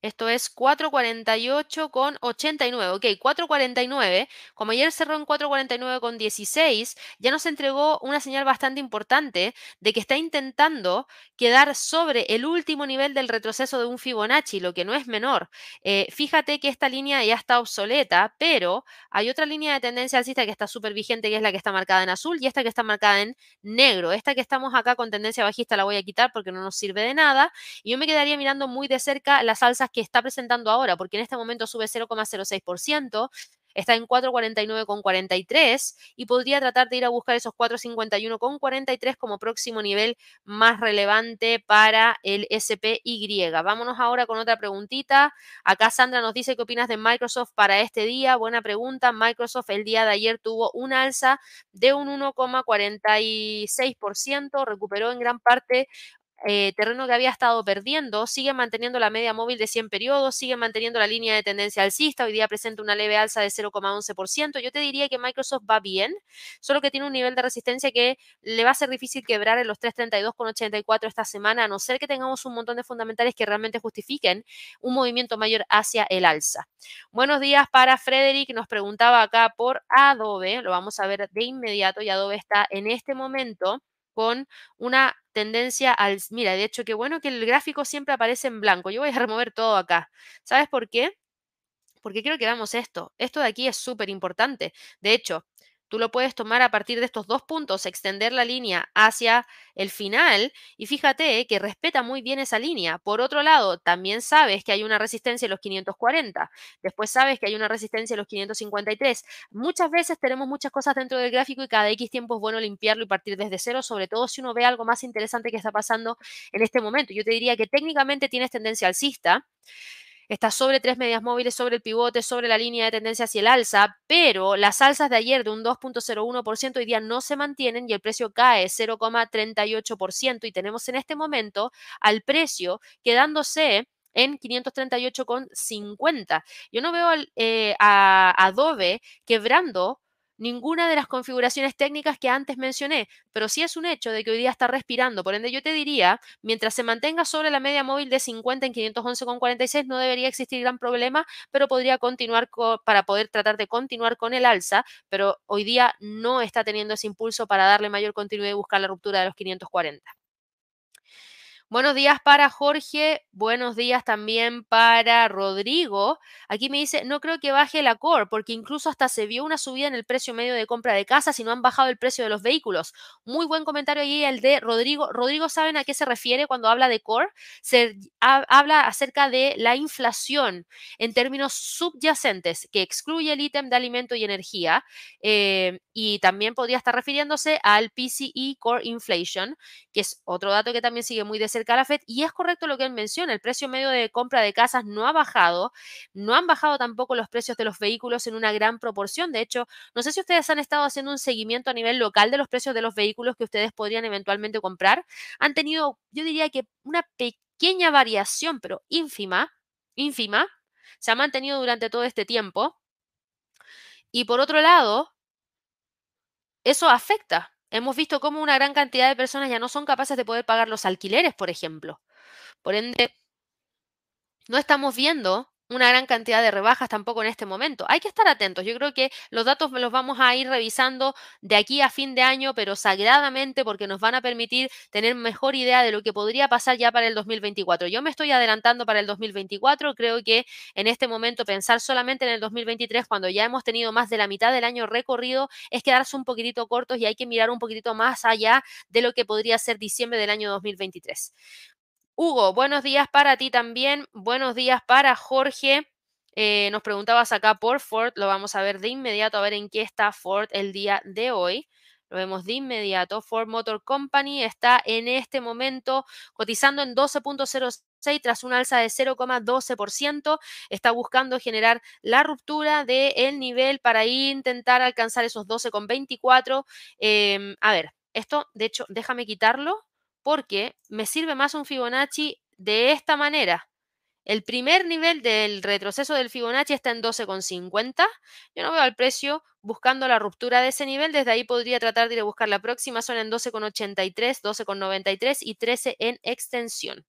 Esto es 4.48 con 89. Ok, 4.49. Como ayer cerró en 4.49 con 16, ya nos entregó una señal bastante importante de que está intentando quedar sobre el último nivel del retroceso de un Fibonacci, lo que no es menor. Eh, fíjate que esta línea ya está obsoleta, pero hay otra línea de tendencia alcista que está súper vigente, que es la que está marcada en azul y esta que está marcada en negro. Esta que estamos acá con tendencia bajista la voy a quitar porque no nos sirve de nada. Y yo me quedaría mirando muy de cerca las alzas que está presentando ahora, porque en este momento sube 0,06%, está en 4,49,43 y podría tratar de ir a buscar esos 4,51,43 como próximo nivel más relevante para el SPY. Vámonos ahora con otra preguntita. Acá Sandra nos dice qué opinas de Microsoft para este día. Buena pregunta. Microsoft el día de ayer tuvo un alza de un 1,46%, recuperó en gran parte eh, terreno que había estado perdiendo, sigue manteniendo la media móvil de 100 periodos, sigue manteniendo la línea de tendencia alcista, hoy día presenta una leve alza de 0,11%. Yo te diría que Microsoft va bien, solo que tiene un nivel de resistencia que le va a ser difícil quebrar en los 332,84 esta semana, a no ser que tengamos un montón de fundamentales que realmente justifiquen un movimiento mayor hacia el alza. Buenos días para Frederick, nos preguntaba acá por Adobe, lo vamos a ver de inmediato y Adobe está en este momento con una tendencia al... Mira, de hecho, qué bueno que el gráfico siempre aparece en blanco. Yo voy a remover todo acá. ¿Sabes por qué? Porque quiero que veamos esto. Esto de aquí es súper importante. De hecho, Tú lo puedes tomar a partir de estos dos puntos, extender la línea hacia el final y fíjate que respeta muy bien esa línea. Por otro lado, también sabes que hay una resistencia en los 540, después sabes que hay una resistencia en los 553. Muchas veces tenemos muchas cosas dentro del gráfico y cada X tiempo es bueno limpiarlo y partir desde cero, sobre todo si uno ve algo más interesante que está pasando en este momento. Yo te diría que técnicamente tienes tendencia alcista. Está sobre tres medias móviles, sobre el pivote, sobre la línea de tendencia hacia el alza, pero las alzas de ayer de un 2.01% hoy día no se mantienen y el precio cae 0,38% y tenemos en este momento al precio quedándose en 538,50. Yo no veo eh, a Adobe quebrando ninguna de las configuraciones técnicas que antes mencioné, pero sí es un hecho de que hoy día está respirando. Por ende, yo te diría, mientras se mantenga sobre la media móvil de 50 en 511,46, no debería existir gran problema, pero podría continuar para poder tratar de continuar con el alza, pero hoy día no está teniendo ese impulso para darle mayor continuidad y buscar la ruptura de los 540. Buenos días para Jorge, buenos días también para Rodrigo. Aquí me dice, no creo que baje la core, porque incluso hasta se vio una subida en el precio medio de compra de casas y no han bajado el precio de los vehículos. Muy buen comentario allí el de Rodrigo. Rodrigo, ¿saben a qué se refiere cuando habla de core? Se habla acerca de la inflación en términos subyacentes, que excluye el ítem de alimento y energía, eh, y también podría estar refiriéndose al PCE Core Inflation, que es otro dato que también sigue muy de cerca y es correcto lo que él menciona, el precio medio de compra de casas no ha bajado, no han bajado tampoco los precios de los vehículos en una gran proporción. De hecho, no sé si ustedes han estado haciendo un seguimiento a nivel local de los precios de los vehículos que ustedes podrían eventualmente comprar. Han tenido, yo diría que una pequeña variación, pero ínfima, ínfima, se ha mantenido durante todo este tiempo. Y por otro lado, eso afecta Hemos visto cómo una gran cantidad de personas ya no son capaces de poder pagar los alquileres, por ejemplo. Por ende, no estamos viendo una gran cantidad de rebajas tampoco en este momento. Hay que estar atentos. Yo creo que los datos los vamos a ir revisando de aquí a fin de año, pero sagradamente porque nos van a permitir tener mejor idea de lo que podría pasar ya para el 2024. Yo me estoy adelantando para el 2024. Creo que en este momento pensar solamente en el 2023 cuando ya hemos tenido más de la mitad del año recorrido es quedarse un poquitito cortos y hay que mirar un poquitito más allá de lo que podría ser diciembre del año 2023. Hugo, buenos días para ti también. Buenos días para Jorge. Eh, nos preguntabas acá por Ford. Lo vamos a ver de inmediato, a ver en qué está Ford el día de hoy. Lo vemos de inmediato. Ford Motor Company está en este momento cotizando en 12.06 tras un alza de 0,12%. Está buscando generar la ruptura del nivel para intentar alcanzar esos 12,24. Em, a ver, esto, de hecho, déjame quitarlo porque me sirve más un Fibonacci de esta manera. El primer nivel del retroceso del Fibonacci está en 12,50. Yo no veo al precio buscando la ruptura de ese nivel. Desde ahí podría tratar de ir a buscar la próxima zona en 12,83, 12,93 y 13 en extensión.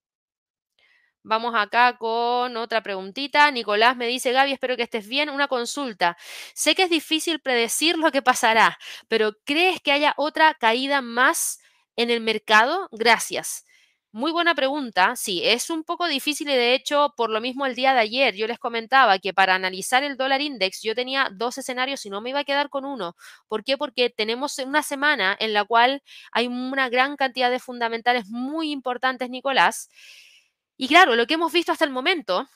Vamos acá con otra preguntita. Nicolás me dice, Gaby, espero que estés bien. Una consulta. Sé que es difícil predecir lo que pasará, pero ¿crees que haya otra caída más en el mercado? Gracias. Muy buena pregunta. Sí, es un poco difícil y de hecho, por lo mismo el día de ayer yo les comentaba que para analizar el dólar index yo tenía dos escenarios y no me iba a quedar con uno. ¿Por qué? Porque tenemos una semana en la cual hay una gran cantidad de fundamentales muy importantes, Nicolás. Y claro, lo que hemos visto hasta el momento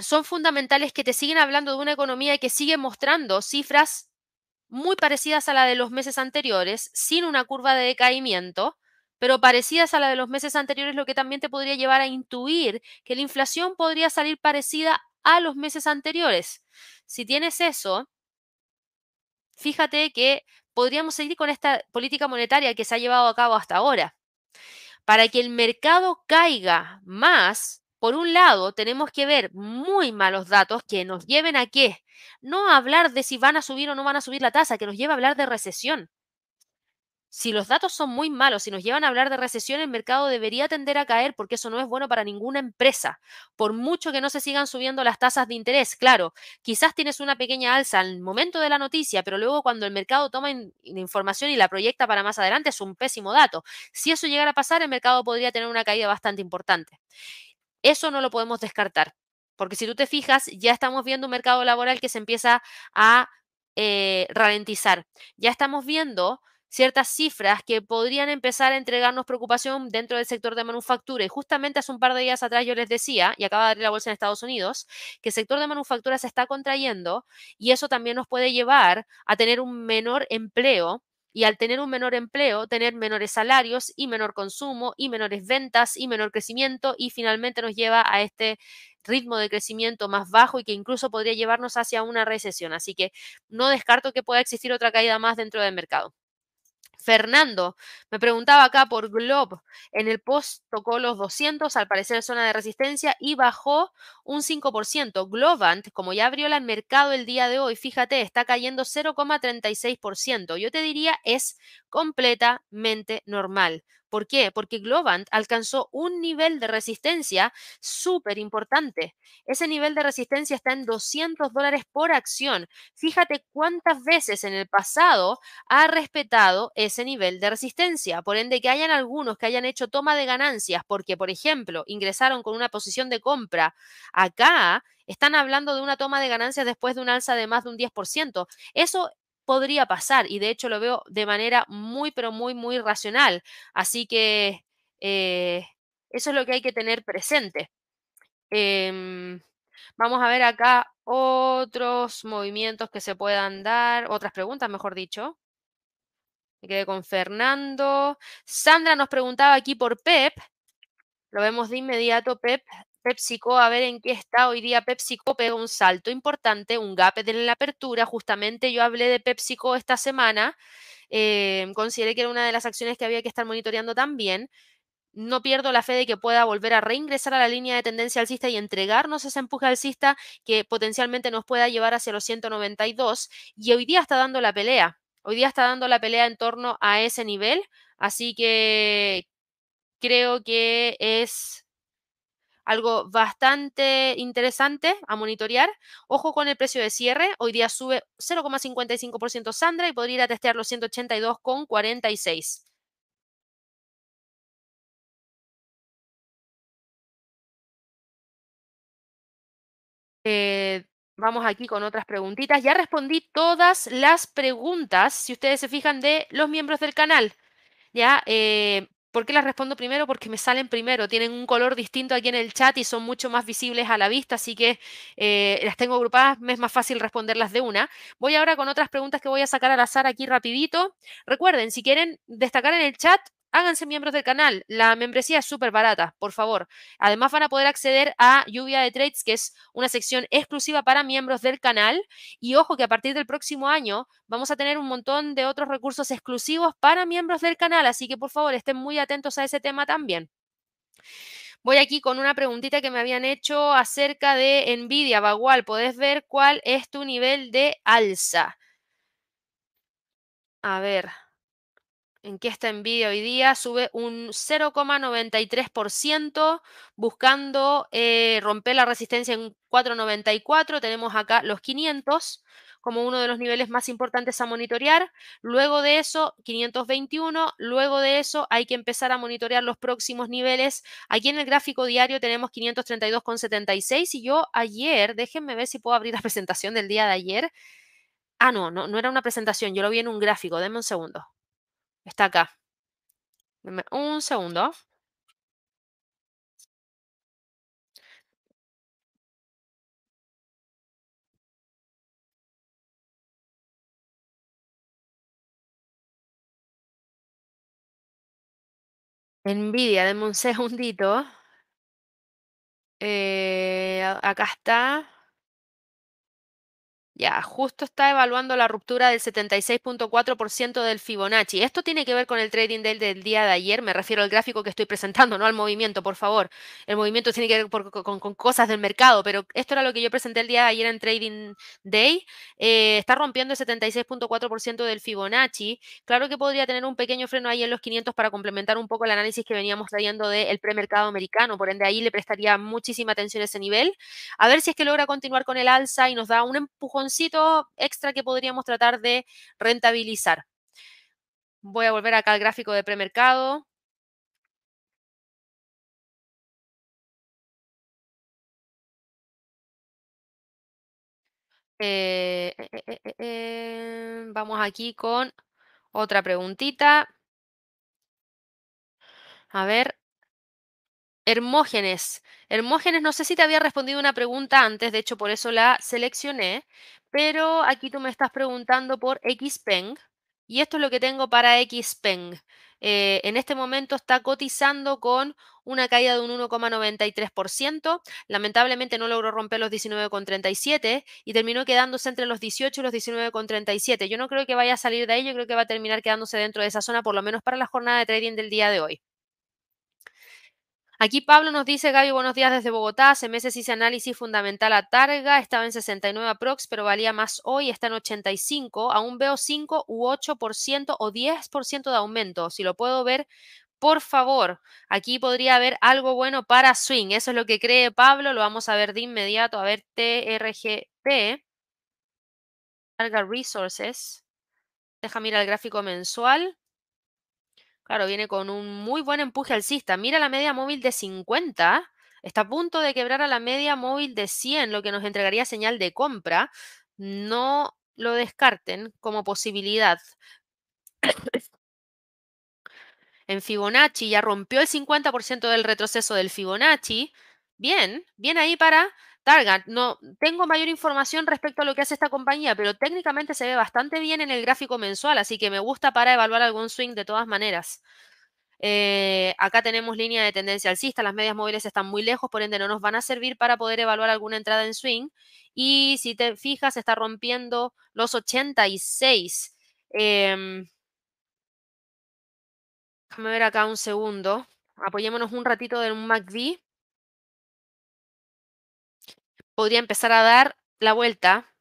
son fundamentales que te siguen hablando de una economía que sigue mostrando cifras muy parecidas a la de los meses anteriores, sin una curva de decaimiento, pero parecidas a la de los meses anteriores, lo que también te podría llevar a intuir que la inflación podría salir parecida a los meses anteriores. Si tienes eso, fíjate que podríamos seguir con esta política monetaria que se ha llevado a cabo hasta ahora. Para que el mercado caiga más, por un lado, tenemos que ver muy malos datos que nos lleven a qué? No hablar de si van a subir o no van a subir la tasa, que nos lleva a hablar de recesión. Si los datos son muy malos y nos llevan a hablar de recesión, el mercado debería tender a caer porque eso no es bueno para ninguna empresa. Por mucho que no se sigan subiendo las tasas de interés, claro, quizás tienes una pequeña alza al momento de la noticia, pero luego cuando el mercado toma información y la proyecta para más adelante es un pésimo dato. Si eso llegara a pasar, el mercado podría tener una caída bastante importante. Eso no lo podemos descartar. Porque si tú te fijas, ya estamos viendo un mercado laboral que se empieza a eh, ralentizar. Ya estamos viendo ciertas cifras que podrían empezar a entregarnos preocupación dentro del sector de manufactura. Y justamente hace un par de días atrás yo les decía, y acaba de abrir la bolsa en Estados Unidos, que el sector de manufactura se está contrayendo y eso también nos puede llevar a tener un menor empleo y al tener un menor empleo, tener menores salarios y menor consumo y menores ventas y menor crecimiento y finalmente nos lleva a este ritmo de crecimiento más bajo y que incluso podría llevarnos hacia una recesión. Así que no descarto que pueda existir otra caída más dentro del mercado. Fernando me preguntaba acá por Globe. En el post tocó los 200, al parecer zona de resistencia, y bajó un 5%. Globant, como ya abrió el mercado el día de hoy, fíjate, está cayendo 0,36%. Yo te diría es completamente normal. ¿Por qué? Porque Globant alcanzó un nivel de resistencia súper importante. Ese nivel de resistencia está en 200 dólares por acción. Fíjate cuántas veces en el pasado ha respetado ese nivel de resistencia. Por ende, que hayan algunos que hayan hecho toma de ganancias porque, por ejemplo, ingresaron con una posición de compra acá, están hablando de una toma de ganancias después de un alza de más de un 10%. Eso podría pasar y de hecho lo veo de manera muy, pero muy, muy racional. Así que eh, eso es lo que hay que tener presente. Em, vamos a ver acá otros movimientos que se puedan dar, otras preguntas, mejor dicho. Me quedé con Fernando. Sandra nos preguntaba aquí por Pep. Lo vemos de inmediato, Pep. PepsiCo, a ver en qué está hoy día. PepsiCo pega un salto importante, un gap en la apertura. Justamente yo hablé de PepsiCo esta semana. Eh, consideré que era una de las acciones que había que estar monitoreando también. No pierdo la fe de que pueda volver a reingresar a la línea de tendencia alcista y entregarnos ese empuje alcista que potencialmente nos pueda llevar hacia los 192. Y hoy día está dando la pelea. Hoy día está dando la pelea en torno a ese nivel. Así que creo que es algo bastante interesante a monitorear. Ojo con el precio de cierre. Hoy día sube 0,55% Sandra y podría ir a testear los 182,46. Eh, vamos aquí con otras preguntitas. Ya respondí todas las preguntas, si ustedes se fijan, de los miembros del canal. Ya, eh, ¿Por qué las respondo primero? Porque me salen primero, tienen un color distinto aquí en el chat y son mucho más visibles a la vista, así que eh, las tengo agrupadas, me es más fácil responderlas de una. Voy ahora con otras preguntas que voy a sacar al azar aquí rapidito. Recuerden, si quieren destacar en el chat, háganse miembros del canal. La membresía es súper barata, por favor. Además van a poder acceder a Lluvia de Trades, que es una sección exclusiva para miembros del canal. Y ojo que a partir del próximo año vamos a tener un montón de otros recursos exclusivos para miembros del canal. Así que por favor estén muy atentos a ese tema también. Voy aquí con una preguntita que me habían hecho acerca de Nvidia. Bagual, ¿podés ver cuál es tu nivel de alza? A ver, en qué está Nvidia hoy día, sube un 0,93% buscando eh, romper la resistencia en 4,94. Tenemos acá los 500 como uno de los niveles más importantes a monitorear. Luego de eso, 521. Luego de eso, hay que empezar a monitorear los próximos niveles. Aquí en el gráfico diario tenemos 532,76 y yo ayer, déjenme ver si puedo abrir la presentación del día de ayer. Ah, no, no, no era una presentación, yo lo vi en un gráfico. Denme un segundo. Está acá. un segundo. Nvidia, denme un segundito. Eh, acá está. Ya, justo está evaluando la ruptura del 76.4% del Fibonacci. Esto tiene que ver con el trading del, del, día de ayer. Me refiero al gráfico que estoy presentando, no al movimiento, por favor. El movimiento tiene que ver con, cosas del mercado, pero esto era lo que yo presenté el día de ayer en Trading Day. Eh, está rompiendo el 76.4% del Fibonacci. Claro que podría tener un pequeño freno ahí en los 500 para complementar un poco el análisis que veníamos trayendo del premercado americano. Por ende, ahí le prestaría muchísima atención a ese nivel. A ver si es que logra continuar con el alza y nos da un empujón extra que podríamos tratar de rentabilizar. Voy a volver acá al gráfico de premercado. Eh, eh, eh, vamos aquí con otra preguntita. A ver, Hermógenes. Hermógenes, no sé si te había respondido una pregunta antes, de hecho por eso la seleccioné, pero aquí tú me estás preguntando por Xpeng y esto es lo que tengo para Xpeng. eh, en este momento está cotizando con una caída de un 1,93%. Lamentablemente no logró romper los 19,37 y terminó quedándose entre los 18 y los 19,37. Yo no creo que vaya a salir de ahí, yo creo que va a terminar quedándose dentro de esa zona, por lo menos para la jornada de trading del día de hoy. Aquí Pablo nos dice, Gaby, buenos días desde Bogotá. Hace meses hice análisis fundamental a Targa, estaba en 69 aprox, pero valía más hoy, está en 85. Aún veo 5 u 8% o 10% de aumento. Si lo puedo ver, por favor, aquí podría haber algo bueno para swing. Eso es lo que cree Pablo. Lo vamos a ver de inmediato. A ver, TRGP. Targa Resources. Deja mirar el gráfico mensual. Claro, viene con un muy buen empuje alcista. Mira la media móvil de 50. Está a punto de quebrar a la media móvil de 100, lo que nos entregaría señal de compra. No lo descarten como posibilidad. en Fibonacci ya rompió el 50% del retroceso del Fibonacci. Bien, bien ahí para Target. No tengo mayor información respecto a lo que hace esta compañía, pero técnicamente se ve bastante bien en el gráfico mensual, así que me gusta para evaluar algún swing de todas maneras. Eh, acá tenemos línea de tendencia alcista, las medias móviles están muy lejos, por ende no nos van a servir para poder evaluar alguna entrada en swing. Y si te fijas, está rompiendo los 86. Em, déjame ver acá un segundo. Apoyémonos un ratito en un MACD podría empezar a dar la vuelta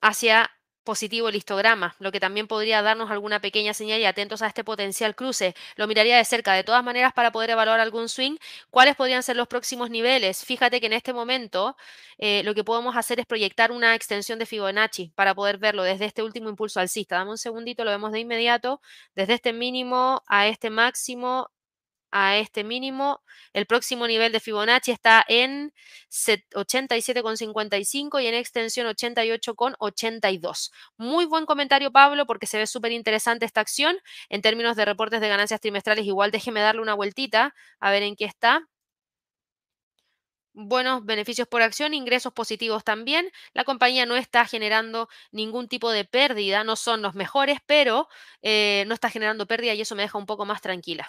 hacia positivo el histograma, lo que también podría darnos alguna pequeña señal y atentos a este potencial cruce. Lo miraría de cerca. De todas maneras, para poder evaluar algún swing, ¿cuáles podrían ser los próximos niveles? Fíjate que en este momento eh, lo que podemos hacer es proyectar una extensión de Fibonacci para poder verlo desde este último impulso alcista. Dame un segundito, lo vemos de inmediato. Desde este mínimo a este máximo a este mínimo. El próximo nivel de Fibonacci está en 87,55 y en extensión 88,82. Muy buen comentario, Pablo, porque se ve súper interesante esta acción. En términos de reportes de ganancias trimestrales, igual déjeme darle una vueltita a ver en qué está buenos beneficios por acción, ingresos positivos también. La compañía no está generando ningún tipo de pérdida, no son los mejores, pero eh, no está generando pérdida y eso me deja un poco más tranquila.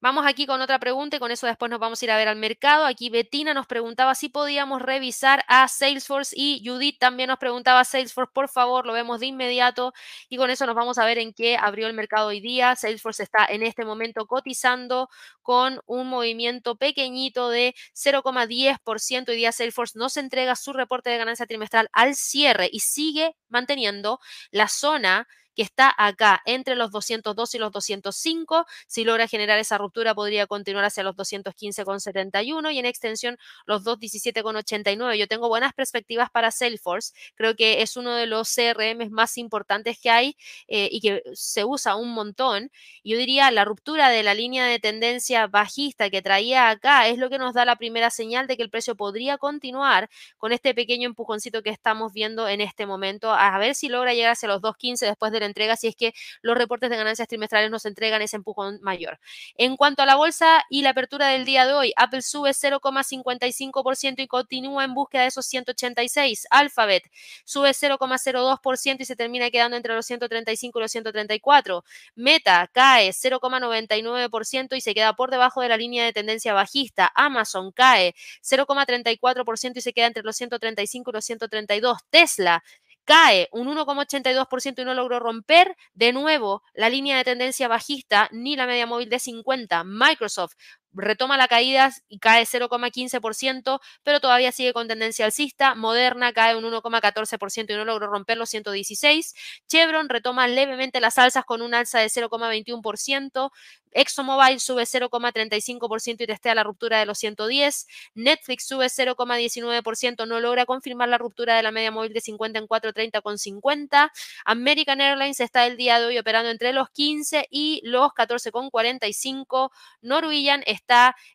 Vamos aquí con otra pregunta y con eso después nos vamos a ir a ver al mercado. Aquí Betina nos preguntaba si podíamos revisar a Salesforce y Judith también nos preguntaba Salesforce, por favor, lo vemos de inmediato y con eso nos vamos a ver en qué abrió el mercado hoy día. Salesforce está en este momento cotizando con un movimiento pequeñito de 0,10%. Hoy día Salesforce nos entrega su reporte de ganancia trimestral al cierre y sigue manteniendo la zona que está acá entre los 202 y los 205. Si logra generar esa ruptura, podría continuar hacia los 215,71 y en extensión los 217,89. Yo tengo buenas perspectivas para Salesforce. Creo que es uno de los CRM más importantes que hay eh, y que se usa un montón. Yo diría la ruptura de la línea de tendencia bajista que traía acá es lo que nos da la primera señal de que el precio podría continuar con este pequeño empujoncito que estamos viendo en este momento. A ver si logra llegar hacia los 215 después de entrega si es que los reportes de ganancias trimestrales nos entregan ese empujón mayor. En cuanto a la bolsa y la apertura del día de hoy, Apple sube 0,55% y continúa en búsqueda de esos 186. Alphabet sube 0,02% y se termina quedando entre los 135 y los 134. Meta cae 0,99% y se queda por debajo de la línea de tendencia bajista. Amazon cae 0,34% y se queda entre los 135 y los 132. Tesla cae un 1,82% y no logró romper de nuevo la línea de tendencia bajista ni la media móvil de 50. Microsoft retoma la caída y cae 0,15%, pero todavía sigue con tendencia alcista. Moderna cae un 1,14% y no logró romper los 116. Chevron retoma levemente las alzas con un alza de 0,21%. ExxonMobil sube 0,35% y testea la ruptura de los 110. Netflix sube 0,19%, no logra confirmar la ruptura de la media móvil de 50 en 430,50. American Airlines está el día de hoy operando entre los 15 y los 14,45. Norwegian está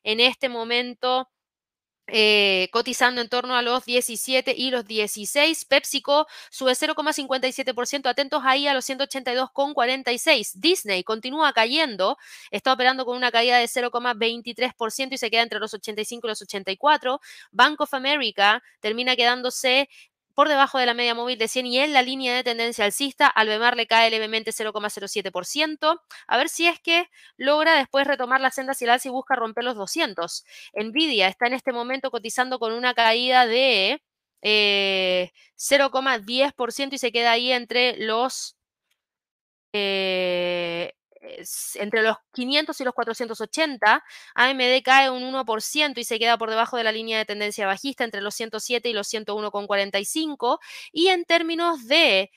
en este momento eh, cotizando en torno a los 17 y los 16. PepsiCo sube 0,57%. Atentos ahí a los 182,46. Disney continúa cayendo. Está operando con una caída de 0,23% y se queda entre los 85 y los 84. Bank of America termina quedándose por debajo de la media móvil de 100 y en la línea de tendencia alcista. Al BEMAR le cae levemente 0,07%. A ver si es que logra después retomar la senda hacia el alza y busca romper los 200. Nvidia está en este momento cotizando con una caída de 0,10% eh, y se queda ahí entre los eh, entre los 500 y los 480, AMD cae un 1% y se queda por debajo de la línea de tendencia bajista entre los 107 y los 101,45. Y en términos de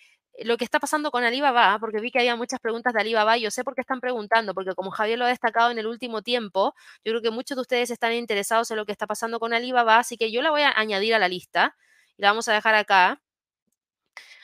lo que está pasando con Alibaba, porque vi que había muchas preguntas de Alibaba, yo sé por qué están preguntando, porque como Javier lo ha destacado en el último tiempo, yo creo que muchos de ustedes están interesados en lo que está pasando con Alibaba, así que yo la voy a añadir a la lista y la vamos a dejar acá.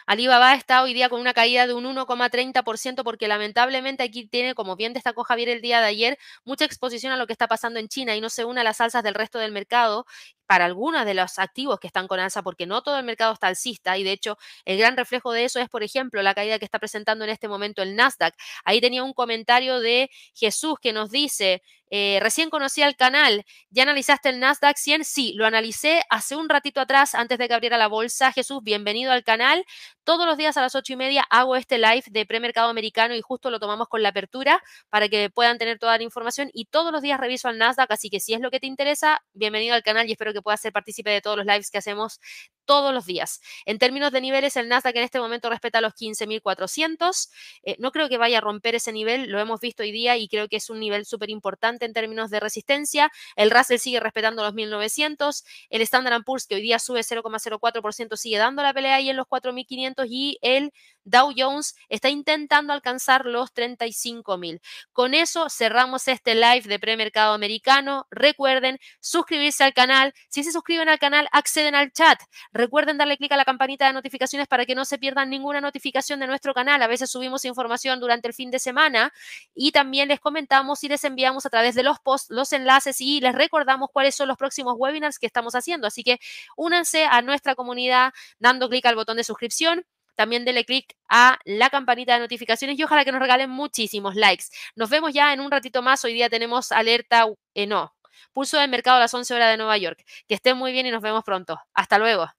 Alibaba está hoy día con una caída de un 1,30% porque lamentablemente aquí tiene, como bien destacó Javier el día de ayer, mucha exposición a lo que está pasando en China y no se une a las alzas del resto del mercado para algunos de los activos que están con alza, porque no todo el mercado está alcista y de hecho el gran reflejo de eso es, por ejemplo, la caída que está presentando en este momento el Nasdaq. Ahí tenía un comentario de Jesús que nos dice, eh, recién conocí al canal, ¿ya analizaste el Nasdaq 100? Sí, lo analicé hace un ratito atrás antes de que abriera la bolsa. Jesús, bienvenido al canal. Todos los días a las ocho y media hago este live de premercado americano y justo lo tomamos con la apertura para que puedan tener toda la información y todos los días reviso al Nasdaq, así que si es lo que te interesa, bienvenido al canal y espero que puedas ser partícipe de todos los lives que hacemos todos los días. En términos de niveles, el Nasdaq en este momento respeta los 15.400. Eh, no creo que vaya a romper ese nivel, lo hemos visto hoy día y creo que es un nivel súper importante en términos de resistencia. El Russell sigue respetando los 1.900. El Standard Poor's, que hoy día sube 0,04%, sigue dando la pelea ahí en los 4.500 y el Dow Jones está intentando alcanzar los 35.000. Con eso cerramos este live de premercado americano. Recuerden suscribirse al canal. Si se suscriben al canal, acceden al chat. Recuerden darle clic a la campanita de notificaciones para que no se pierdan ninguna notificación de nuestro canal. A veces subimos información durante el fin de semana y también les comentamos y les enviamos a través de los posts los enlaces y les recordamos cuáles son los próximos webinars que estamos haciendo. Así que únanse a nuestra comunidad dando clic al botón de suscripción. También dele clic a la campanita de notificaciones y ojalá que nos regalen muchísimos likes. Nos vemos ya en un ratito más. Hoy día tenemos alerta, eh, no, pulso del mercado a las 11 horas de Nueva York. Que estén muy bien y nos vemos pronto. Hasta luego.